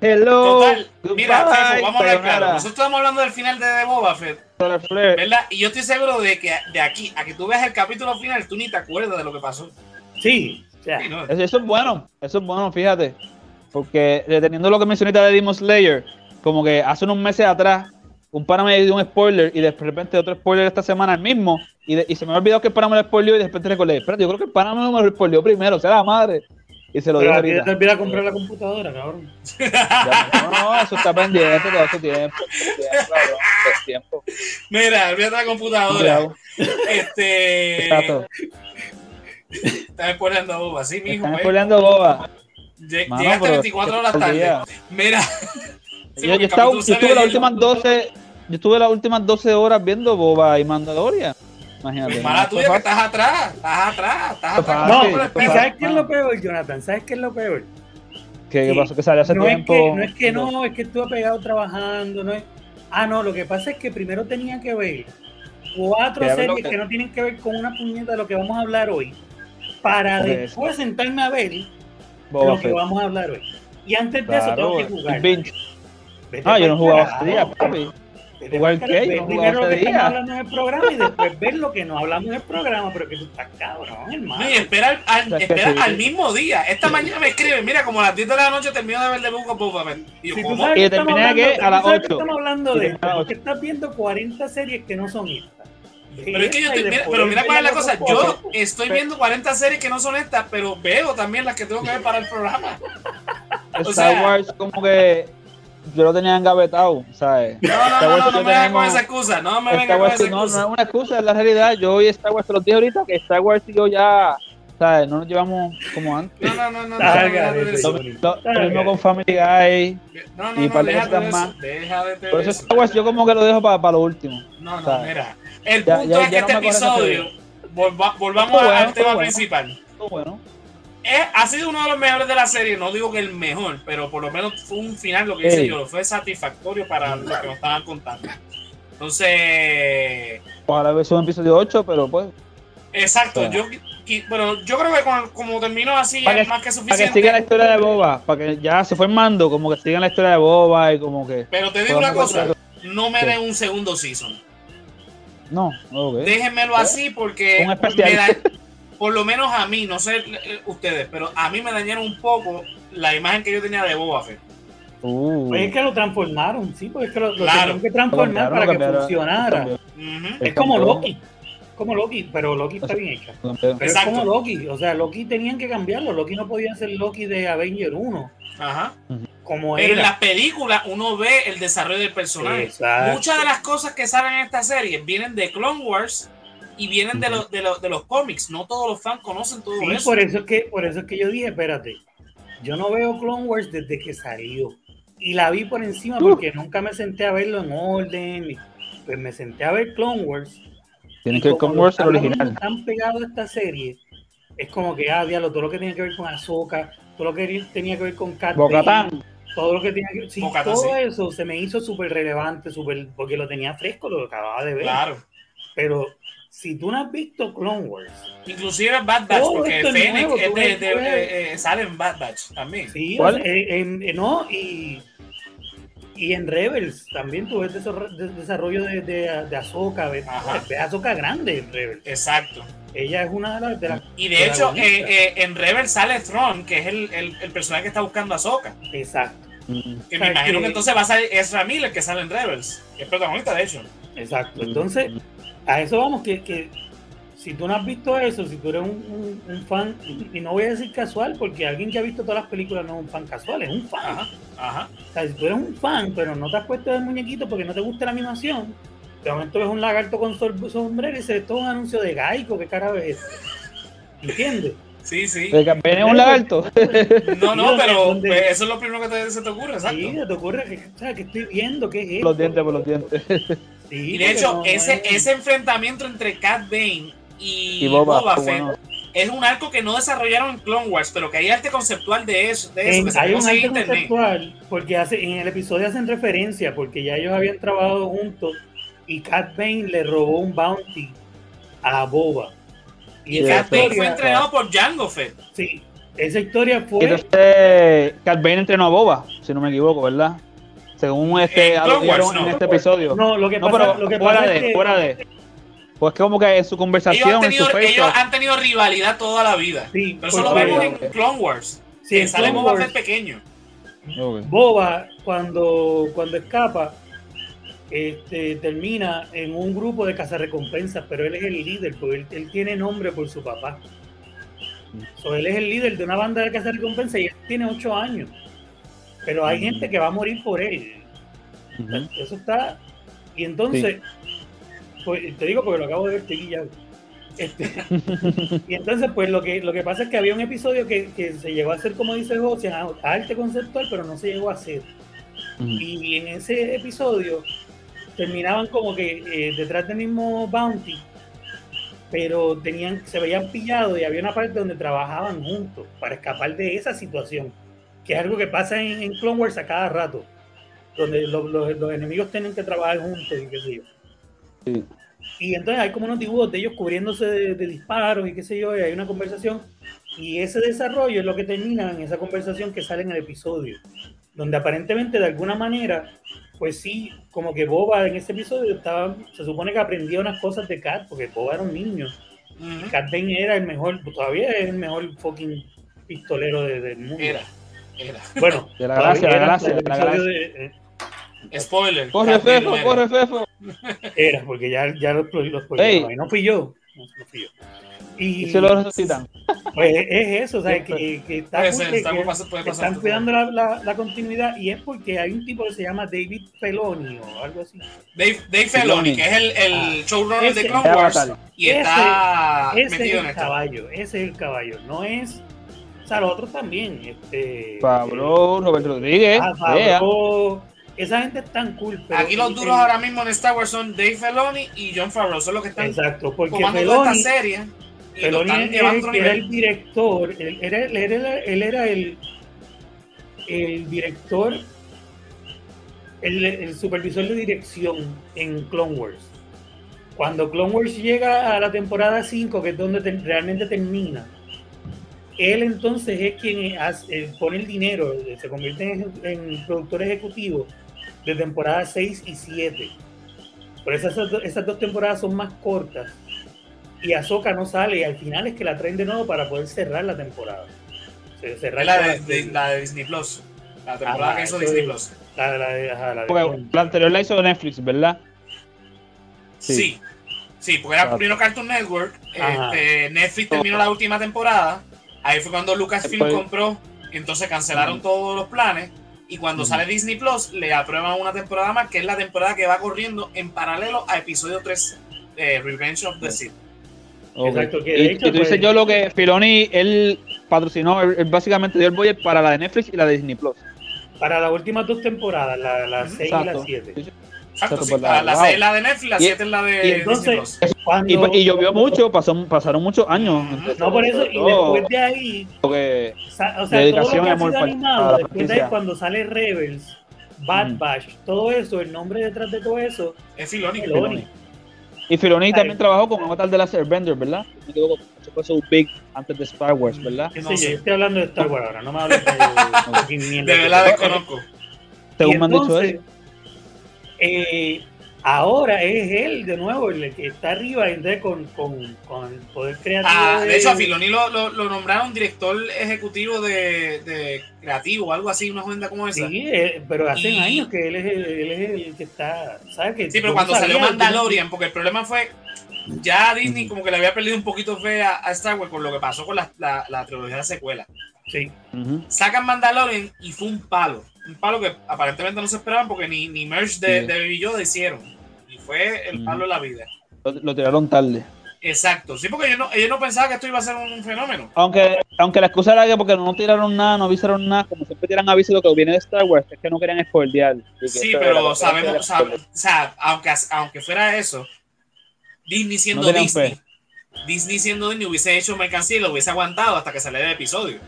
Hello. Total, mira, goodbye, vamos a hablar claro. Nosotros estamos hablando del final de The Boba Fett. ¿verdad? Y yo estoy seguro de que de aquí a que tú veas el capítulo final, tú ni te acuerdas de lo que pasó. Sí, o sea, Sí, ¿no? Eso, eso es bueno, eso es bueno, fíjate. Porque deteniendo lo que mencioné de Demon Slayer, como que hace unos meses atrás, un pana me dio un spoiler y de repente otro spoiler esta semana el mismo. Y, de- y se me había olvidado que el pana me lo spoileó y de repente recordé, espérate, yo creo que el pana me lo spoileó primero, o sea, la madre. Y se lo pero dijo a ti te ahorita. olvida comprar la computadora, cabrón. Ya, no, no, eso está pendiente todo ese tiempo. Mira, olvídate la computadora. Este. Exacto. Estás spoileando Boba, sí, mijo. Están pues. spoileando boba. Mano, Llegaste pero 24 horas tarde. día. Mira. yo, Sí, estaba- estuve las últimas 12, yo estuve las últimas 12 horas viendo Boba y Mandalorian. Imagínate. Mala tuya es que estás atrás, estás atrás, estás atrás. No, fácil, por el eso ¿y espejo. ¿sabes qué es lo peor, Jonathan? ¿Sabes qué es lo peor? ¿Qué, Sí. pasó? Que salió hace No es, tiempo. que, no es que no, es que estuve pegado trabajando, no es... Ah, no, lo que pasa es que primero tenía que ver cuatro series que- que no tienen que ver con una puñeta de lo que vamos a hablar hoy, para Por después sentarme a ver Boba lo que Fett. vamos a hablar hoy. Y antes de eso Claro, tengo que jugar. binge. Vete Ah, yo pa'l no jugaba carajo. ese día, papi. Vete ¿Jugar pa'l qué? carajo. Yo Ve no primero jugaba lo que ese estamos día. hablando en el programa y después ver lo que no hablamos en el programa, pero que tú estás cabrón, hermano. No, y espera, al, al- O sea, que espera sí. al mismo día. Esta mañana me escribe, mira, como a las 10 de la noche termino de ver The Book of Boba Fett. Y yo, Si tú ¿cómo? sabes Y que estamos terminé hablando- aquí a las tú sabes que 8. Estamos hablando de esto, las porque estás viendo 40 series que no son Pero es que yo estoy, mira, pero mira cuál es la cosa. Yo estoy viendo 40 series que no son estas, pero veo también las que tengo que ver para el programa. O Star sea- Wars, como que yo lo tenía engavetado, ¿sabes? No, no, Star no, Wars no, no me vengas con esa excusa. No me vengas con esa no, no es excusa. una excusa, es la realidad. Yo y Star Wars, te lo dije ahorita, que Star Wars y yo ya, ¿sabes? No nos llevamos como antes. No, no, no, no. Lo, mismo con Family Guy. No, no, Y no, par de déjate cosas de más. Por eso eso. Star Wars yo como que lo dejo para lo último. No, no, ¿sabes? mira. El Ya- punto ya- es que no este episodio, volva- volvamos bueno, al tema bueno. principal. Bueno. Es- ha sido uno de los mejores de la serie, no digo que el mejor, pero por lo menos fue un final, lo que hice Ey. yo, fue satisfactorio para lo que nos estaban contando. Entonces, Ojalá hubiese un episodio 8, pero pues, exacto, Bueno. yo, qui- pero yo creo que con- como terminó así Para es que- más que para que suficiente. siga la historia de Boba, para que ya se fue mando, como que sigan la historia de Boba y como que. Pero te digo una cosa, no me den un segundo season. No, ok. Déjenmelo así porque Un especial. me da- por lo menos a mí, no sé eh, ustedes, pero a mí me dañaron un poco la imagen que yo tenía de Boba Fett. Uh. Pues es que lo transformaron, sí, pues es que lo, lo Claro. tuvieron que transformar Lo para que funcionara. lo. Es como. Loki. Como Loki, pero Loki está bien hecha. Pero Exacto. es como Loki. O sea, Loki tenían que cambiarlo. Loki no podía ser Loki de Avenger 1. Ajá. Como Pero en las películas uno ve el desarrollo del personaje. Exacto. Muchas de las cosas que salen en esta serie vienen de Clone Wars y vienen de, los, de, los, de los cómics. No todos los fans conocen todo Sí, eso. por eso es que por eso es que yo dije, espérate, yo no veo Clone Wars desde que salió y la vi por encima porque nunca me senté a verlo en orden, pues me senté a ver Clone Wars. Tienen que ver como con Wars el original. Tan pegado a esta serie, es como que ah, diablo, todo lo que tenía que ver con Ahsoka, todo lo que tenía que ver con Cat Bane, Bocatán. todo lo que tenía que sí, Bo-Katan, todo sí. eso se me hizo súper relevante, súper porque lo tenía fresco, lo acababa de ver. Claro. Pero si tú no has visto Clone Wars, Inclusive Bad Batch, porque Fennec eh, eh, sale en Bad Batch también. Sí, ¿Cuál? eh, en- en- no, y, y en Rebels también tuve de- desarrollo de, de, de Ahsoka, ves Ajá. ves a Ahsoka grande en Rebels. Exacto. Ella es una de las... De las Y de hecho, eh, eh, en Rebel sale Thrawn, que es el, el, el personaje que está buscando a Ahsoka. exacto, Mm. Que O me imagino que- que entonces va a salir Ezra Miller, que sale en Rebels. que Es protagonista, de hecho. exacto. Entonces, a eso vamos, que, que si tú no has visto eso, si tú eres un, un- un fan, y no voy a decir casual, porque alguien que ha visto todas las películas no es un fan casual, es un fan. Ajá. Ajá. O sea, si tú eres un fan, pero no te has puesto el muñequito porque no te gusta la animación, de momento ves un lagarto con sombrero y se esto es un anuncio de Gaico, ¿qué carajo es? ¿Entiendes? Sí, sí. De que viene un lagarto. No, no, ¿Dónde- pero pues, eso es lo primero que te, se te ocurre, exacto. Sí, te ocurre que, o sea, que estoy viendo, ¿qué es esto? los dientes, por los dientes. Sí, Y de hecho, no- no ese, es- ese enfrentamiento entre Cat Bane y, Y Boba, Boba, Fett bueno. es un arco que no desarrollaron en Clone Wars, pero que hay arte conceptual de eso, de eso en- que se hay un arte internet. conceptual, porque hace, en el episodio hacen referencia, porque ya ellos habían trabajado juntos y Cat Bane le robó un bounty a Boba. Y Y Cat Bane fue entrenado por Jango Fett. sí, esa historia fue entonces, Cat Bane entrenó a Boba, si no me equivoco, ¿verdad? Según este En Clone Wars, no. en este episodio. No, lo que No, pasa, pero lo que fuera pasa de, es que fuera de. Pues que como que en su Ellos conversación, en su ellos han tenido rivalidad toda la vida. sí, Pero eso lo vemos en Clone Wars. sí, que en sale Clone Boba Wars, Fett pequeño. Boba cuando, cuando escapa este, termina en un grupo de cazarrecompensas, pero él es el líder, porque él, él tiene nombre por su papá. So, él es el líder de una banda de cazarrecompensas y él tiene ocho años. Pero hay Mm. gente que va a morir por él. Eso está. Y entonces, pues, te digo porque lo acabo de ver, guillado. Este, y entonces, pues lo que, lo que pasa es que había un episodio que, que se llegó a hacer, como dice José, arte conceptual, pero no se llegó a hacer. Y en ese episodio terminaban como que eh, detrás del mismo bounty, pero tenían, se veían pillados y había una parte donde trabajaban juntos para escapar de esa situación, que es algo que pasa en, en Clone Wars a cada rato, donde lo- lo- los enemigos tienen que trabajar juntos y qué sé yo. Sí. Y entonces hay como unos dibujos de ellos cubriéndose de, de disparos y qué sé yo, y hay una conversación. Y ese desarrollo es lo que termina en esa conversación que sale en el episodio, donde aparentemente de alguna manera, pues sí, como que Boba en ese episodio estaba, se supone que aprendía unas cosas de Cat, porque Boba era un niño. Cat Bane era el mejor, todavía es el mejor fucking pistolero de- del mundo. Era. Era. Bueno, De la de la de la eh, Spoiler. Corre, era. corre, Fefo. era, porque ya, ya los, los, y no fui yo. No, no fui yo. Y, Y se lo resucitan. Pues es eso, o sea, que, que está Puede ser, que- está- que puede pasar- puede pasar. están cuidando la, la- la continuidad y es porque hay un tipo que se llama David Feloni o algo así. Dave, Dave Filoni. que es el, el showrunner Ese- de Clone Wars. Y Ese- está ese es metido en el esto. caballo, ese es el caballo, no es, o sea, los otros también, este, Pablo, Robert Rodríguez. ah, yeah. Esa gente es tan cool. pero- Aquí los duros ahora mismo en Star Wars son Dave Filoni y John Favreau. Son los que están Exacto, porque Feloni, esta serie. Y Feloni están era el director, él era, él era, él era el, el director, el, el supervisor de dirección en Clone Wars. Cuando Clone Wars llega a la temporada 5, que es donde te- realmente termina, él entonces es quien hace- eh, pone el dinero, se convierte en, en productor ejecutivo de temporada 6 y 7. Por eso esas, esas dos temporadas son más cortas. Y Ahsoka no sale, y al final es que la traen de nuevo para poder cerrar la temporada. Cerrar la de, de- serie. la de Disney Plus. La temporada Ajá, que hizo Disney. Plus. La, la la Porque la anterior la hizo Netflix, ¿verdad? Sí. Sí. Sí, porque era primero Cartoon Network. Este, Netflix terminó la última temporada. Ahí fue cuando Lucasfilm Después- compró. Entonces cancelaron todos los planes. Y cuando sale Disney Plus, le aprueban una temporada más, que es la temporada que va corriendo en paralelo a episodio 3, eh, Revenge of the Sith. Ok. Exacto, que Y, hecho, y tú dices pues- yo lo que Filoni, él patrocinó, él, él básicamente dio el budget para la de Netflix y la de Disney Plus. Para las últimas dos temporadas, la, la Ujú. 6 y la Exacto. 7. Exacto, sí, pues la- la, la wow. seis es la de Netflix, la Y- 7 es la de y Disney entonces- Plus. Cuando, Y, pues, y llovió mucho, pasó, pasaron muchos años. Entonces, no por eso, y después de ahí, que- sa- o sea, Dedicación todo lo que ha amor sido animado, después de ahí cuando sale Rebels, Bad Mm. Batch, todo eso, el nombre detrás de todo eso, Es Filoni. Filoni. Y Filoni también trabajó con Avatar de la Airbender, ¿verdad? Me equivoco, eso fue su big antes de Star Wars, ¿verdad? qué No sé yo, estoy hablando de Star Wars ahora, no me hables de. De verdad desconozco. Según me han dicho eso. Eh, ahora es él de nuevo el que está arriba entonces, con, con, con el poder creativo. Ah, de de- hecho, a Filoni lo, lo, lo nombraron director ejecutivo de, de creativo o algo así, una agenda como esa. Sí, Sí, eh, pero hace Y- años que él es, el, él es el que está. ¿sabes? Que yo pero cuando salió Mandalorian, porque el problema fue ya Disney como que le había perdido un poquito fe a, a Star Wars con lo que pasó con la, la, la trilogía de secuela. Sí. Sacan Mandalorian y fue un palo. Un palo que aparentemente no se esperaban porque ni, ni merch de, Sí. de Baby Yoda hicieron. Y fue el Ujú. palo de la vida. Lo, lo tiraron tarde. Exacto. Sí, porque ellos no, ellos no pensaban que esto iba a ser un, fenómeno. Aunque, aunque la excusa era que porque no tiraron nada, no avisaron nada, como siempre tiran aviso de lo que viene de Star Wars, es que no querían spoilear. Sí, pero sabemos, sab- o sea, aunque, aunque fuera eso, Disney siendo No Disney, fe. Disney siendo Disney hubiese hecho mercancía y lo hubiese aguantado hasta que saliera el episodio.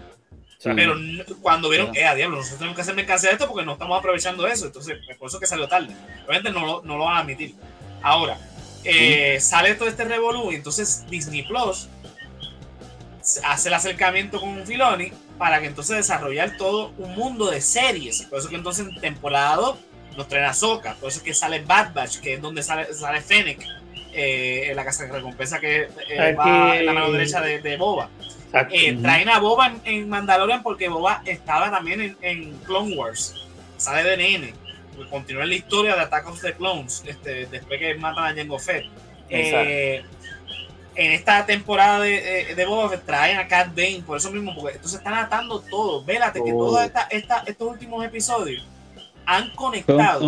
Sí. Pero cuando vieron, eh, a diablo, nosotros tenemos que hacer mercancía de esto porque no estamos aprovechando eso. Entonces, es por eso que salió tarde. Obviamente no lo, no lo van a admitir. Ahora, eh, sale todo este revolú y entonces Disney Plus hace el acercamiento con Filoni para que entonces desarrollar todo un mundo de series. Por eso que entonces en temporada 2 nos traen a Soca. Por eso que sale Bad Batch, que es donde sale, sale Fennec. eh, en la casa de recompensa que eh, va en la mano derecha de, de Boba. Eh. Traen a Boba en, en Mandalorian porque Boba estaba también en, en Clone Wars. Sale de nene. Continúa la historia de Attack of the Clones este, después que matan a Jango Fett. Eh, en esta temporada de, de, Boba Fett traen a Cat Bane por eso mismo, porque entonces están atando todo. Vélate que todos esta, esta- estos últimos episodios han conectado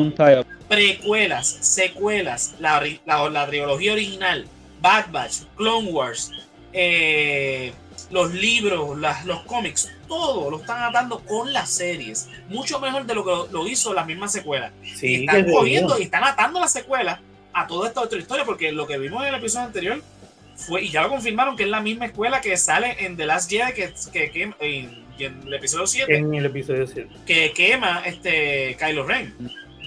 precuelas, secuelas, la, la, la trilogía original, Bad Batch, Clone Wars, eh, los libros, las- los cómics, todo lo están atando con las series. Mucho mejor de lo que lo, hizo las mismas secuelas. y sí, están cogiendo y están atando las secuelas a toda esta otra historia, porque lo que vimos en el episodio anterior fue, y ya lo confirmaron, que es la misma escuela que sale en The Last Jedi, que, que, que- en, en el episodio 7 en el episodio 7. que quema este Kylo Ren.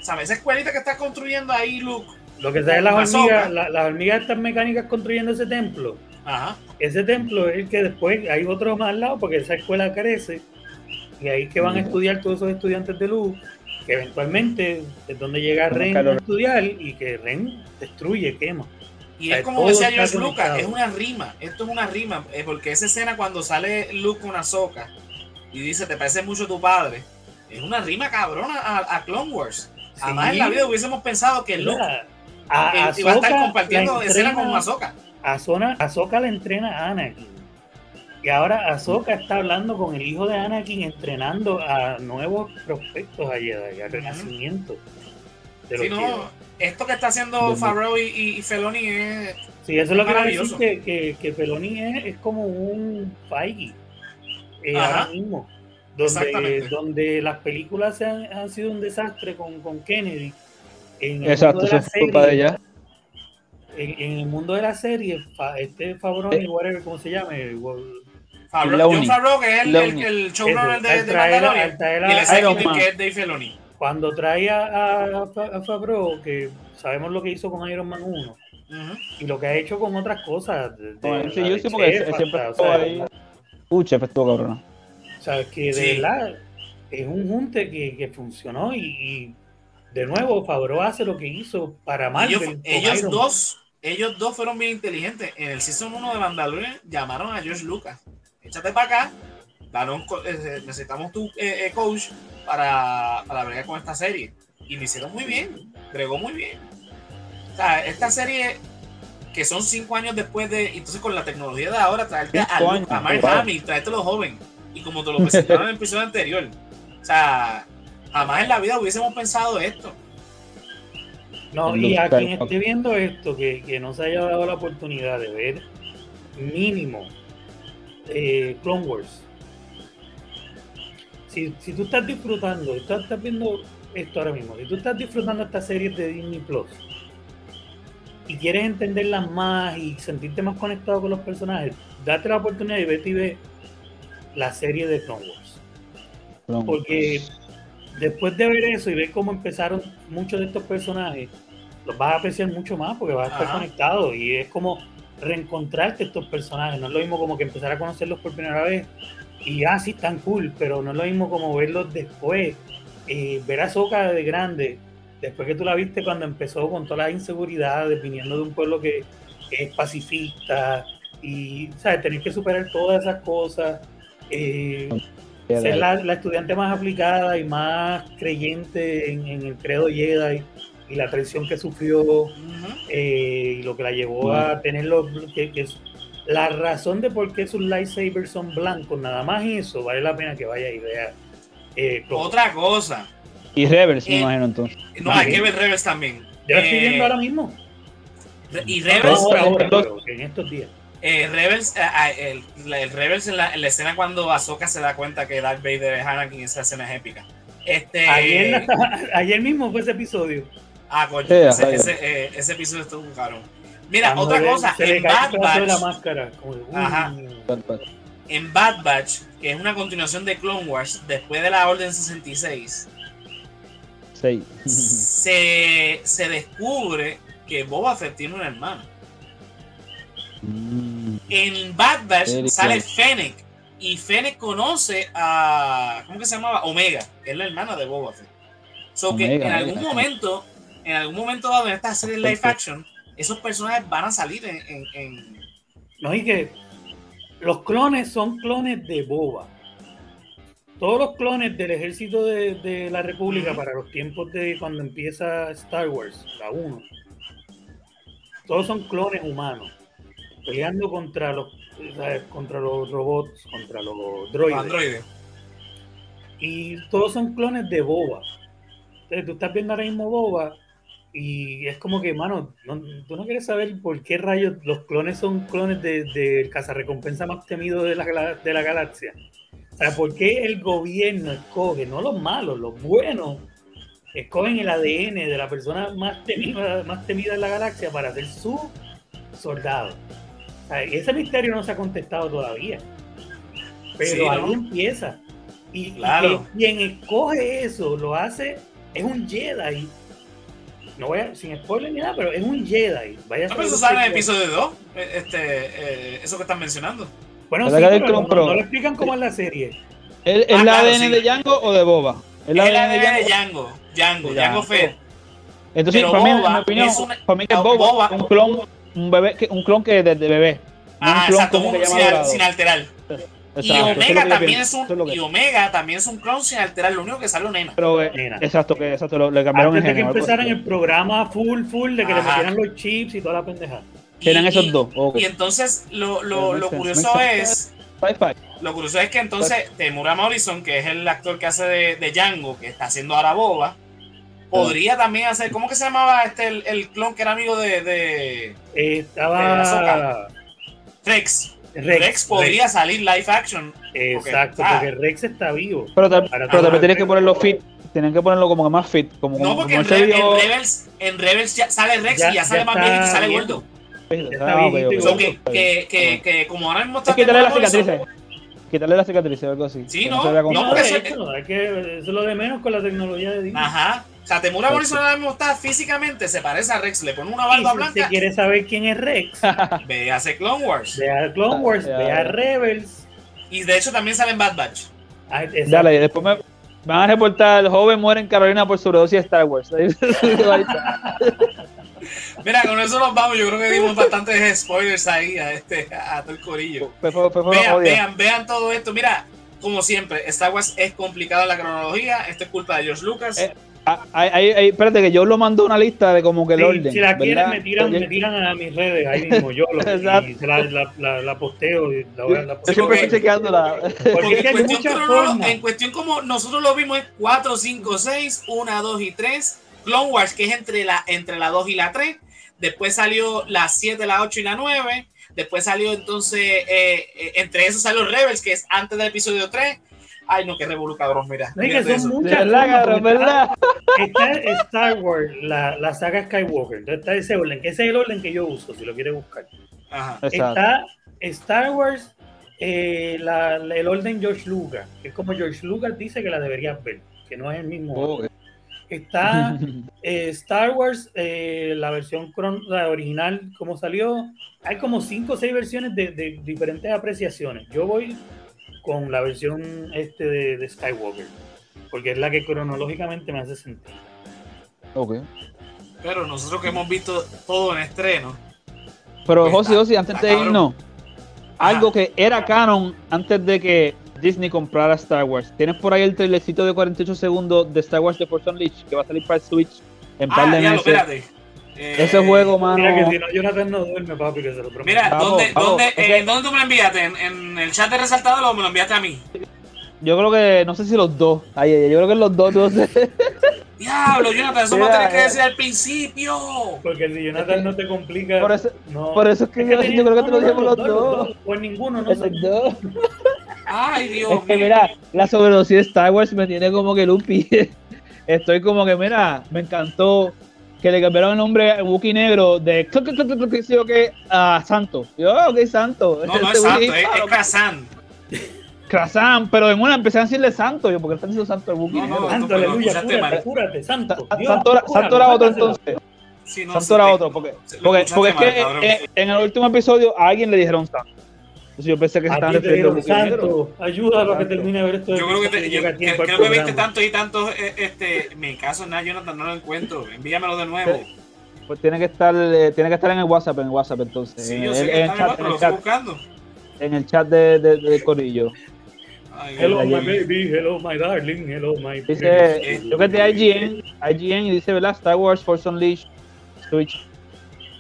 ¿Sabes? Esa escuelita que está construyendo ahí Luke. Lo que saben las hormigas, la- las hormigas estas mecánicas construyendo ese templo. Ajá. Ese templo es el que después hay otro más al lado porque esa escuela crece y ahí es que van a estudiar todos esos estudiantes de luz que eventualmente es donde llega Como Ren a estudiar y que Ren destruye, quema. Y O sea, es como decía George Lucas, es una rima. Esto es una rima. eh, porque esa escena cuando sale Luke con Ahsoka y dice, te parece mucho tu padre, es una rima cabrona a, a Clone Wars. Jamás Sí. en la vida hubiésemos pensado que Luke Mira, a, eh, iba a estar compartiendo la escena entrena- con. Ahsoka, Ahsoka la entrena a Anakin. Y ahora Ahsoka está hablando con el hijo de Anakin, entrenando a nuevos prospectos a Jedi, al renacimiento de los Si no, Jedi. esto que está haciendo. Favreau y, y, y Feloni es... Sí, eso es lo que iba a decir Maravilloso. que, que, que Peloni es, es como un Feige eh, ahora mismo. Donde, donde las películas se han, han sido un desastre con, con Kennedy. En el Exacto, mundo eso de la fue culpa de serie- ella. En, en el mundo de la serie, Fa- este Fabroni, Eh. whatever, ¿cómo se. John Favreau, que es el, el, el showrunner de, de Mandalorian. Y a- el executive Iron Man. que es Dave Filoni. cuando trae a, a, a Favreau, que sabemos lo que hizo con Iron Man 1 Ujú. y lo que ha hecho con otras cosas. de- la de sí, porque Chef él siempre hasta, o estuvo sea, ahí. Uh, chef estuvo cabrona. O sea, que de Sí. verdad es un junte que, que funcionó y, y de nuevo, Favreau hace lo que hizo para Marvel. Ellos, ellos dos, ellos dos fueron bien inteligentes. En el Season 1 de Mandalorian llamaron a George Lucas. Échate para acá. Un co- eh, necesitamos tu eh, eh, coach para, para bregar con esta serie. Y lo hicieron muy bien. Bregó muy bien. O sea, esta serie que son cinco años después de. Entonces, con la tecnología de ahora, traerte a, años, a Mark wow. Hamill, traértelo joven. Y como te lo presentaron en el episodio anterior. O sea, jamás en la vida hubiésemos pensado esto. No, y a quien esté viendo esto, que, que no se haya dado la oportunidad de ver mínimo eh, Clone Wars. Si, si tú estás disfrutando, estás, estás viendo esto ahora mismo, si tú estás disfrutando esta serie de Disney Plus y quieres entenderlas más y sentirte más conectado con los personajes, date la oportunidad y vete y ve la serie de Clone Wars. Porque después de ver eso y ver cómo empezaron muchos de estos personajes, los vas a apreciar mucho más porque vas a estar Ajá. conectado y es como reencontrarte estos personajes. No es lo mismo como que empezar a conocerlos por primera vez y ah, sí, están cool, pero no es lo mismo como verlos después. Eh, ver a Soka de grande, después que tú la viste cuando empezó con todas las inseguridades, viniendo de un pueblo que, que es pacifista y ¿sabes? tener que superar todas esas cosas. eh, ser la, la estudiante más aplicada y más creyente en, en el credo Jedi y la traición que sufrió eh, y lo que la llevó a tener los que, que es- la razón de por qué sus lightsabers son blancos, nada más eso, vale la pena que vaya y vea. eh. Otra cosa. Y Rebels, me Eh, imagino entonces. No, hay que ver Rebels también. Yo estoy Eh, viendo ahora mismo. Y No Rebels, ahora, ahora, los- pero en estos días. Eh, Rebels, eh, ah, el, el Rebels en la, en la escena cuando Ahsoka se da cuenta que Darth Vader es Anakin, esa escena es épica. Este, Ayer, ayer mismo fue ese episodio. ah, coño, Sí, ese, ajá. ese, eh, ese episodio estuvo caro. Mira, Cuando otra cosa, en Bad de la Batch, máscara. como de, Ajá. en Bad Batch, que es una continuación de Clone Wars, después de la Orden 66, Sí. se, se descubre que Boba Fett tiene un hermano. Mm, En Bad Batch Very sale cool. Fennec y Fennec conoce a ¿cómo que se llamaba? Omega, que es la hermana de Boba Fett. So que Omega, en algún Omega. momento, en algún momento dado en esta serie live action, esos personajes van a salir en, en- en- No, y que los clones son clones de Boba. Todos los clones del ejército de, de la República para los tiempos de cuando empieza Star Wars, la 1. Todos son clones humanos. Peleando contra los, ¿sabes? contra los robots, contra los droides. Y todos son clones de Boba. Entonces tú estás viendo ahora mismo Boba y es como que, mano, no- tú no quieres saber por qué rayos los clones son clones del de, cazarrecompensa más temido de la, de la galaxia. O sea, ¿por qué el gobierno escoge, no los malos, los buenos, escogen el ADN de la persona más temida, más temida en la galaxia para ser su soldado? Ese misterio no se ha contestado todavía. Pero Sí, ahí ¿no? empieza. Y, Claro. quien escoge eso, lo hace, es un Jedi. No voy a, sin spoiler ni nada, pero es un Jedi. Vaya No, pero eso sale en el episodio 2, este, eh, eso que están mencionando. Bueno, sí, ¿Verdad que pero hay no, lo explican como en la serie. ¿Es, es Ah, la claro, ADN sí. de Django o de Boba? ¿Es la Es la ADN de Django? Django, Django, Django. Fett. Entonces, para mí, en mi opinión, es una- para mí que ah, Boba, Boba- es un clon, un bebé, que, un clon que desde bebé. Ah, un clon exacto, que un- sin, al- sin alterar. Exacto, Y es que Omega también pienso, es un es que- y Omega también es un clon sin alterar, lo único que sale nena. Pero, eh, Nena. exacto, que exacto, lo- le cambiaron Antes el de que género. algo empezaran el programa full, full, de que le Ajá. metieran los chips y toda la pendejada. Y- esos dos. ok. Y entonces lo, lo, lo curioso es. Lo curioso es que entonces Temura Morrison, que es el actor que hace de, de Django, que está haciendo ahora Boba, podría también hacer, ¿cómo que se llamaba este el, el clon que era amigo de, de Eh, estaba Ahsoka. Rex? Rex. Rex, podría salir live action. Exacto, Ah. porque Rex está vivo. Pero, pero también tienes que Rex. ponerlo fit. Tienen que ponerlo como que más fit. Como, No, porque como en, Re- en Rebels, en Rebels ya sale Rex Ya- y ya sale ya más viejito y sale gordo. está Ah, ok, viejito y ok. So que, que, que, que como ahora mismo está Es quitarle las cicatrices. Quitarle las cicatrices o algo así. Sí, no, no, No, porque de eso- que, eso es lo de menos con la tecnología de Disney. Ajá. O sea, Temura Morrison ahora mismo está físicamente, se parece a Rex, le pone una barba si blanca, usted quiere saber quién es Rex, ve hace Clone Wars. ve a Clone Wars, ve a Rebels. Y de hecho también sale en Bad Batch. Ah. Dale, después me, Van a reportar, el joven muere en Carolina por sobredosis de Star Wars. Mira, con eso nos vamos. Yo creo que dimos bastantes spoilers ahí a, este, a todo el corillo. Vean, vean, vean todo esto. Mira, como siempre, Star Wars es complicado la cronología. Esto es culpa de George Lucas. Eh, Ah, ahí- ahí- espérate, que yo lo mandó una lista de como que el Sí, orden. si la quieren, ¿verdad? me tiran, me tiran a mis redes ahí mismo. Yo lo, y se la, la, la, la posteo. Y la, la Yo posteo. siempre estoy chequeándola. Porque en cuestión, formas. en cuestión como nosotros lo vimos es 4, 5, 6, 1, 2 y 3. Clone Wars, que es entre la, entre la 2 y la 3. Después salió la 7, la 8 y la 9. Después salió entonces, eh, eh, entre esos salió Rebels, que es antes del episodio 3. Ay, no, qué revolú, cabrón, mira. No, que son eso. Muchas verdad, formas, ¿verdad? Está Star Wars, la, la saga Skywalker. Entonces está ese orden, que ese es el orden que yo uso, si lo quieres buscar. Ajá. Está Star Wars, eh, la- la- el orden George Lucas, que es como George Lucas dice que la deberías ver, que no es el mismo. orden. Oh, Está eh, Star Wars, eh, la versión cron- la original, como salió. Hay como cinco o seis versiones de, de diferentes apreciaciones. Yo voy con la versión este de, de Skywalker, porque es la que cronológicamente me hace sentido. ok. Pero nosotros que hemos visto todo en estreno. Pero Pues Josi, está- Josi, antes de irnos, Ajá. algo que era canon antes de que Disney comprara Star Wars. Tienes por ahí el trailercito de 48 segundos de Star Wars The Force Unleashed que va a salir para el Switch en par Ah, de ya lo, meses. espérate. Eh, Ese juego, mano. Mira que si no, Jonathan no duerme, papi, que se lo prometo. Mira, Vamos, ¿dónde, vamos, dónde, ok. eh, ¿en dónde tú me lo enviaste? ¿En, en el chat de resaltado o me lo enviaste a mí? Yo creo que, no sé si los dos. Ay, ay, yo creo que los dos, entonces. Diablo, Jonathan, eso me lo Mira, tienes que eh. decir al principio. Porque si Jonathan no te complica. Por eso, no. por eso es que yo, creo que te no, lo no, dije por no, los dos. O en ninguno, no sé. los dos. Ay, Dios Es que mío. mira, la sobredosis de Star Wars me tiene como que loopy. Estoy como que, mira, me encantó que le cambiaron el nombre a Wookiee Negro de que a Santo. Yo, oh, ok, Santo. No, no Este es santo, es, Kazan. Kazan, pero en una empecé a decirle Santo. Yo, porque están diciendo Santo el Wookiee No, no, Negro? Santo, aleluya, cúrate, cúrate, santo. Santo, era, cúralo, Santo era otro entonces. No, Santo era otro. Porque, es que en el último episodio a alguien le dijeron Santo. Entonces yo pensé que se estaban te refiriendo a santo, ayúdalo a que termine de ver esto. Yo creo que, te- yo, que- creo que viste tantos y tantos. eh, Este, mi caso, nada, Jonathan, no lo encuentro. Envíamelo de nuevo. Pues tiene que estar, eh, tiene que estar en el WhatsApp, en el WhatsApp entonces. Sí, en, yo el- sé en que el está chat, en el lo estoy chat, buscando. en el chat de, de, de Corillo. Ay, Hello, my baby, hello, my darling, hello, my Dice, yo que es de IGN, IGN y dice, ¿verdad? Star Wars Force Unleashed Switch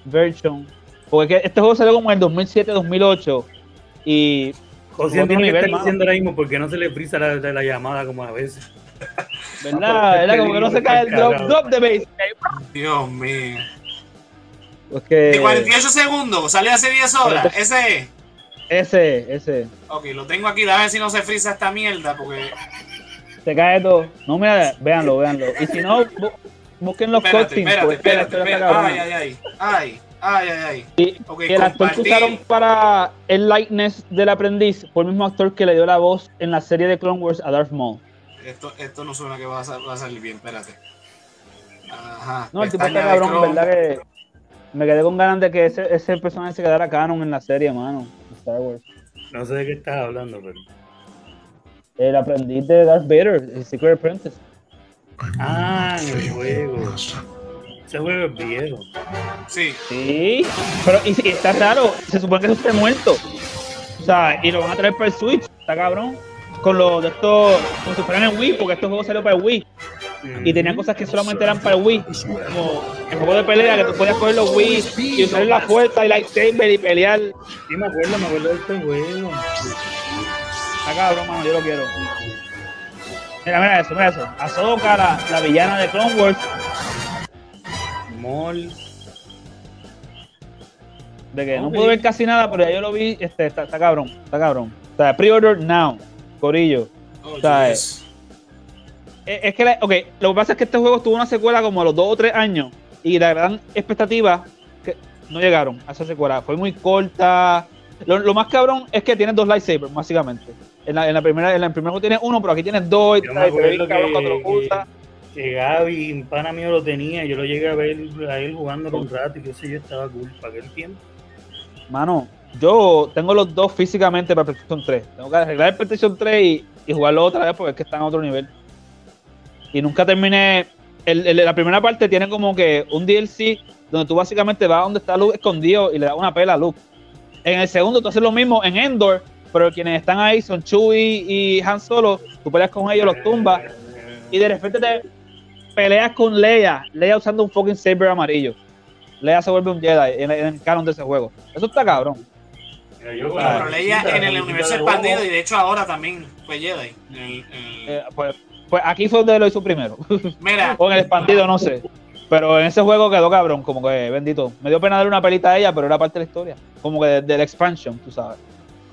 version. Porque que este juego salió como en el 2007-2008 y José Otro tiene que estar diciendo ahora mismo porque no se le frisa la, la, la llamada como a veces. ¿verdad? ¿verdad? Como que no se cae el drop, drop de base. Dios mío. Porque De 48 segundos, salió hace 10 horas. Ese es. ese, ese, Ok, lo tengo aquí. A ver si no se frisa esta mierda. Porque. se cae todo. No, mira, véanlo, véanlo. Y si no, bu- busquen los Espérate, cutscenes. espérate, porque es que la espérate. espérate. Ay, ay, ay. Ay, ay, ay, ay. Y Ok, que el actor que usaron para el likeness del aprendiz fue el mismo actor que le dio la voz en la serie de Clone Wars a Darth Maul. Esto, esto no suena que va a, sal- va a salir bien. Espérate. Ajá. No, el tipo está cabrón, verdad que me quedé con ganas de que ese, ese personaje se quedara canon en la serie, mano. Star Wars. No sé de qué estás hablando, pero. El aprendiz de Darth Vader, el Secret Apprentice. Ah, en el juego. Ese juego es viejo. Sí. Sí, pero y, y está raro, se supone que eso esté muerto. O sea, y lo van a traer para el Switch, está cabrón. Con los de estos, como si fueran en Wii, porque estos juegos salió para el Wii. Y tenían cosas que solamente eran para el Wii. Como el juego de pelea, que tú podías coger los Wii y usar la fuerza y lightsaber y pelear. Sí, me acuerdo, me acuerdo de este juego. Está cabrón, mano, yo lo quiero. Mira, mira eso, mira eso. Ahsoka, la, la villana de Clone Wars. De que no pude ver casi nada, pero ya yo lo vi. Este, está, está cabrón, está cabrón. O sea, pre-order now, Corillo. Oh, sea, yes. Es, es que, la- ok, lo que pasa es que este juego tuvo una secuela como a los dos o tres años. Y la gran expectativa que no llegaron a esa secuela. Fue muy corta. Lo, lo más cabrón es que tienes dos lightsabers, básicamente. En la, en la primera, en la primera juego tienes uno, pero aquí tienes dos. Y que, Gaby, un pana mío lo tenía, yo lo llegué a ver a él jugando un rato y qué sé yo, estaba cool para aquel tiempo. Mano, yo tengo los dos físicamente para PlayStation 3. Tengo que arreglar el PlayStation 3 y, jugarlo otra vez porque es que está en otro nivel. y nunca terminé. el- la primera parte tiene como que un DLC donde tú básicamente vas donde está Luke escondido y le das una pela a Luke. En el segundo tú haces lo mismo en Endor, pero quienes están ahí son Chewie y Han Solo. Tú peleas con ellos, los tumbas y de repente te peleas con Leia. Leia usando un fucking saber amarillo. Leia se vuelve un Jedi en, en el canon de ese juego. Eso está cabrón. Bueno, pero Leia en el universo expandido y de hecho ahora también fue Jedi. El- el- Eh, pues, pues aquí fue donde lo hizo primero. Mira, o en el expandido, no sé. Pero en ese juego quedó cabrón, como que bendito. Me dio pena darle una pelita a ella, pero era parte de la historia. Como que de- del expansion, tú sabes.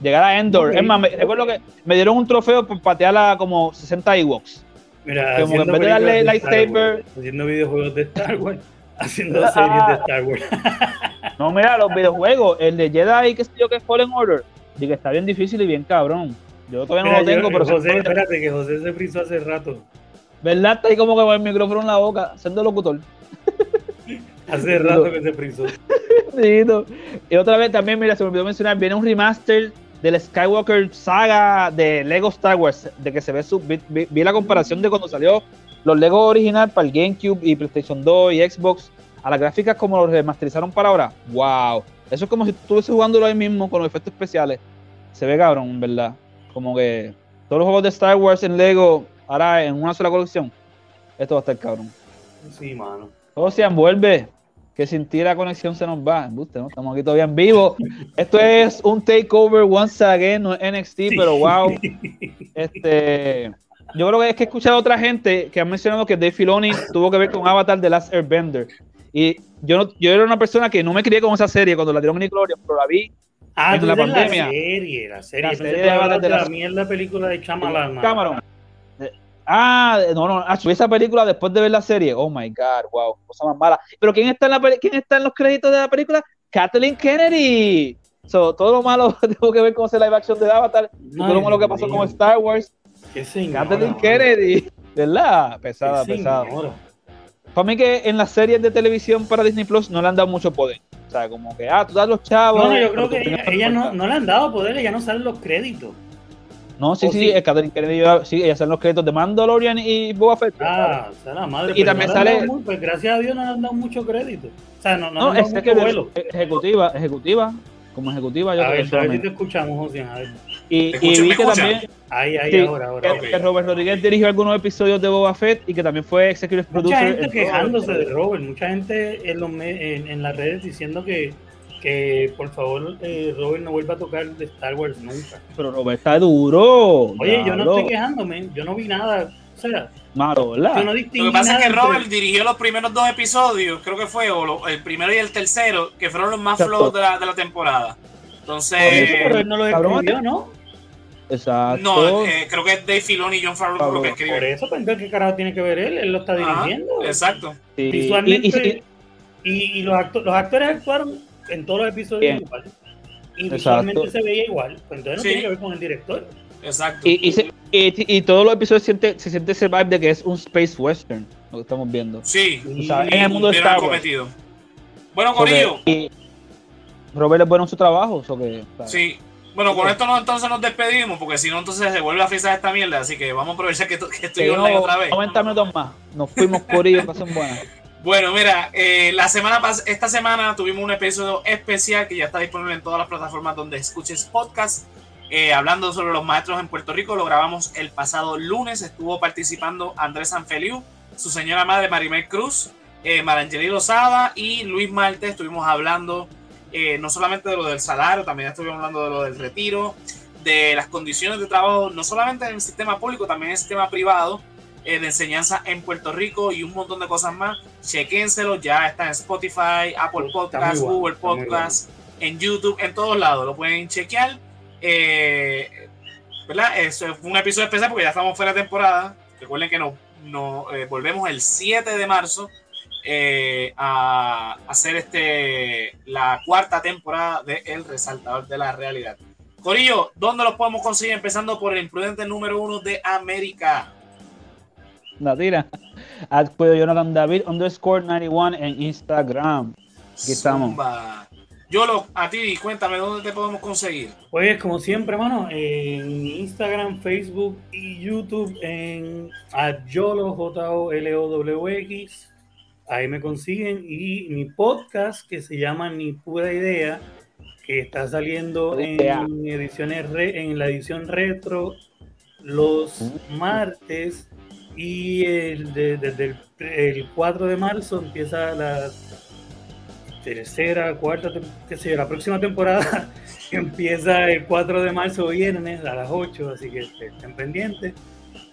Llegar a Endor. Ok. Es más, me, recuerdo que me dieron un trofeo por patearla como 60 Ewoks. Mira, Como en haciendo vez de darle lightsaber- haciendo videojuegos de Star Wars, haciendo Ah. series de Star Wars. No, mira, los videojuegos. El de Jedi, que sé yo, que es Fallen Order. Que está bien difícil y bien cabrón. Yo todavía no lo tengo, yo- pero José, se- espérate, que José se frizó hace rato. ¿verdad? Está ahí como que con el micrófono en la boca, siendo locutor. Hace rato que se frizó. Bendito. Y otra vez también, mira, se me olvidó mencionar, viene un remaster del Skywalker saga de Lego Star Wars, de que se ve su, vi, vi- vi la comparación de cuando salió los Lego original para el GameCube y PlayStation 2 y Xbox, a las gráficas como los remasterizaron para ahora. Wow. Eso es como si tú estuvieses jugándolo ahí mismo con los efectos especiales. Se ve cabrón, verdad. Como que todos los juegos de Star Wars en Lego, ahora en una sola colección. Esto va a estar cabrón. Sí, mano. Todo se envuelve. Que sin ti la conexión se nos va. Embuste, ¿no? Estamos aquí todavía en vivo. Esto es un takeover once again, no es NXT, pero wow. Este, yo creo que es que he escuchado a otra gente que han mencionado que Dave Filoni tuvo que ver con Avatar The Last Airbender. Y yo, no, yo era una persona que no me crié con esa serie cuando la dieron en Nickelodeon, pero la vi Ah, En la pandemia. La serie, la serie. La serie de Avatar de de la mierda película de Shyamalan. mano. Cameron. Ah, no, no, ah, esa película después de ver la serie. Oh my god, wow, cosa más mala. Pero ¿quién está en, la, ¿quién está en los créditos de la película? Kathleen Kennedy. So, todo lo malo tuvo que ver con ese live action de Avatar y todo lo malo que pasó con Star Wars. Qué señora, Kathleen. Kennedy. ¿Verdad? Pesada, pesada. Para mí que en las series de televisión para Disney Plus no le han dado mucho poder. O sea, como que, ah, tú das los chavos. No, no, yo creo que ella, ella no, no le han dado poder, ella no salen los créditos. No, sí, ¿O sí, sí? es Kathleen Kennedy, sí, ella sale en los créditos de Mandalorian y Boba Fett. Ah, o sea, la madre. Y pero también no sale- pues gracias a Dios no le han dado mucho crédito. O sea, no, no, No, es que vuelo. ejecutiva, ejecutiva, como ejecutiva yo A creo ver, que a ver si te escuchamos, José. A ver. Y, y vi que también Ahí, ahí, Sí, ahora, ahora. que, Robert Rodríguez dirigió algunos episodios de Boba Fett y que también fue executive Mucha producer. gente en todo quejándose de Robert, mucha gente en, los en las redes diciendo que, que por favor eh, Robert no vuelva a tocar de Star Wars nunca. Pero Robert está duro. Oye, yo no estoy quejándome, yo no vi nada. O sea, Malo, ¿verdad? yo no distinguí Lo que pasa es que entre- Robert dirigió los primeros dos episodios, creo que fue, o lo- el primero y el tercero, que fueron los más flows de la, de la temporada. Entonces, Por eso, pero él no lo Cabrón, escribió, ¿no? Exacto. no, eh, creo que es Dave Filoni y John Favreau Favreau. lo que Por escriben. eso, pues, ¿qué carajo tiene que ver él? Él lo está Ajá, dirigiendo. exacto. Sí. Y- Visualmente, y- y, y los, acto- los actores actuaron en todos los episodios Bien. igual. Y Exacto. visualmente se veía igual. Pues entonces no Sí. tiene que ver con el director. Exacto. Y, y, se- y- y todos los episodios siente, se siente ese vibe de que es un space western, lo que estamos viendo. sí, O sea, en el mundo de cumplieron Star el Wars. cometido. Bueno, Corillo, y Robert es bueno en su trabajo, so que, sí. Bueno, con esto no, entonces nos despedimos, porque si no, entonces se vuelve a frisar esta mierda. Así que vamos a aprovechar que, que estoy online no- otra vez. 90 minutos más. Nos fuimos corillo, son buenas. Bueno, mira, eh, la semana esta semana tuvimos un episodio especial que ya está disponible en todas las plataformas donde escuches podcast. eh, hablando sobre los maestros en Puerto Rico, lo grabamos el pasado lunes. Estuvo participando Andrés Sanfeliu, su señora madre Marimel Cruz, eh, Marangeli Lozada y Luis Marte. Estuvimos hablando eh, no solamente de lo del salario, también estuvimos hablando de lo del retiro, de las condiciones de trabajo, no solamente en el sistema público, también en el sistema privado eh, de enseñanza en Puerto Rico y un montón de cosas más. Chequénselo, ya está en Spotify, Apple Está Podcast, muy bueno, Google está muy Podcast, en YouTube, en todos lados. Lo pueden chequear. Eh, ¿Verdad? Eso fue un episodio especial porque ya estamos fuera de temporada. Recuerden que nos, nos, eh, volvemos el 7 de marzo eh, a hacer este la cuarta temporada de El Resaltador de la Realidad. Corillo, ¿dónde los podemos conseguir? Empezando por el imprudente número uno de América. La tira. At Cuido Jonathan David underscore 91 en Instagram. Aquí estamos. Zumba. Yo lo, a ti, cuéntame dónde te podemos conseguir. Pues como siempre, mano, en Instagram, Facebook y YouTube en Yolo, J O L O W X. Ahí me consiguen y mi podcast que se llama Ni pura idea, que está saliendo en ediciones en la edición retro los martes y el desde el, 4 de marzo empieza la tercera, cuarta, qué sé yo, la próxima temporada empieza el 4 de marzo viernes a las 8, así que estén pendientes.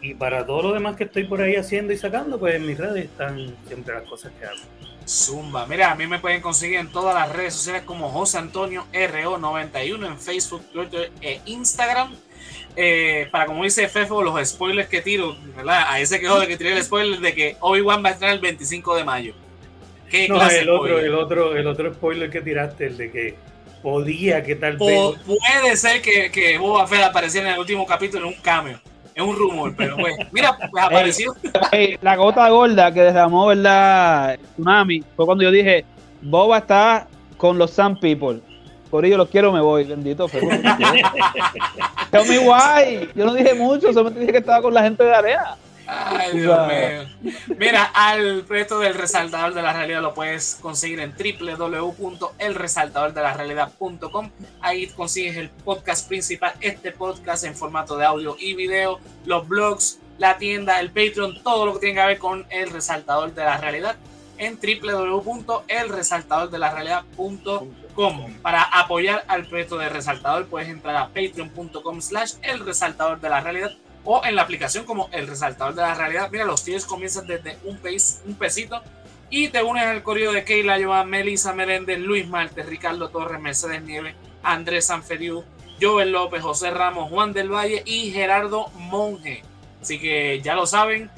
Y para todo lo demás que estoy por ahí haciendo y sacando, pues en mis redes están siempre las cosas que hago. Zumba, mira, a mí me pueden conseguir en todas las redes sociales como José Antonio RO91 en Facebook, Twitter e Instagram. Eh, para como dice Fefo, los spoilers que tiro, ¿verdad? A ese quejo de que tiré el spoiler de que Obi-Wan va a estar el 25 de mayo. ¿Qué no, el otro, el otro, el otro spoiler que tiraste, el de que podía que tal vez. puede ser que, que Boba Fett apareciera en el último capítulo en un cameo. Es un rumor, pero pues, mira, pues apareció. la gota gorda que derramó, ¿verdad? Tsunami fue cuando yo dije: Boba está con los Sun People. Por ello los quiero, me voy. Bendito. muy guay. Yo no dije mucho, solamente dije que estaba con la gente de Area. Ay, Dios mío. Mira, al proyecto del resaltador de la realidad lo puedes conseguir en www.elresaltadordelarealidad.com. Ahí consigues el podcast principal, este podcast en formato de audio y video, los blogs, la tienda, el Patreon, todo lo que tiene que ver con el resaltador de la realidad en www.elresaltadordelarealidad.com. Para apoyar al proyecto de Resaltador puedes entrar a patreon.com slash el resaltador de la realidad o en la aplicación como el resaltador de la realidad. Mira, los tiers comienzan desde un, pes, un pesito y te unes al corrido de Keila, Joan, Melissa Meléndez, Luis Marte, Ricardo Torres, Mercedes Nieves, Andrés Sanferiu, Joel López, José Ramos, Juan del Valle y Gerardo Monge. Así que ya lo saben,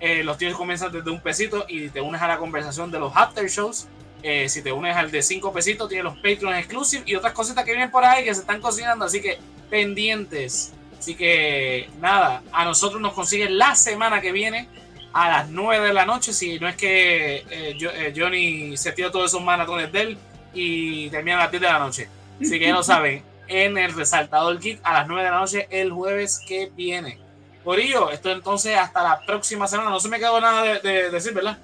eh, los tiers comienzan desde un pesito y te unes a la conversación de los after shows. Eh, si te unes al de cinco pesitos, tienes los Patreon exclusive y otras cositas que vienen por ahí que se están cocinando. Así que pendientes. Así que nada, a nosotros nos consiguen la semana que viene a las 9 de la noche. Si no es que eh, Johnny se tira todos esos maratones de él y termina a las 10 de la noche. Así que ya lo saben, en el Resaltador Geek a las 9 de la noche el jueves que viene. Corillo, esto entonces hasta la próxima semana. No se me quedó nada de, decir, ¿verdad?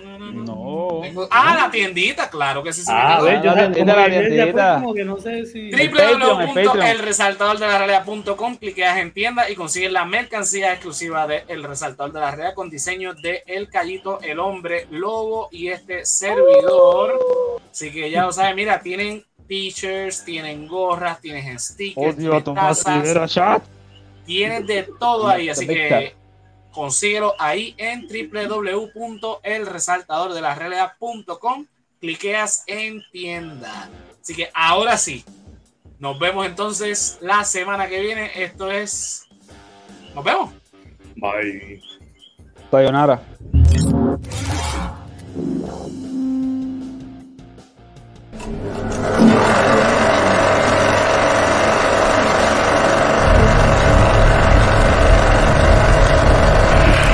No, no, no. no. Ah, la tiendita, claro que sí se ah, me quedó. la tiendita, la tiendita. www.elresaltadordelarealidad.com Cliqueas en tienda y consigues la mercancía exclusiva de El Resaltador de la Realidad con diseño de El Callito, El Hombre, Lobo y este servidor. Así que ya lo saben, mira, tienen t-shirts, tienen gorras, tienen stickers, Odio, Tomás Rivera, chat Tienes de todo ahí, así que Consíguelo ahí en www.elresaltadordelarealidad.com. Cliqueas en tienda. Así que ahora sí, nos vemos entonces la semana que viene. Esto es. Nos vemos. Bye. Sayonara.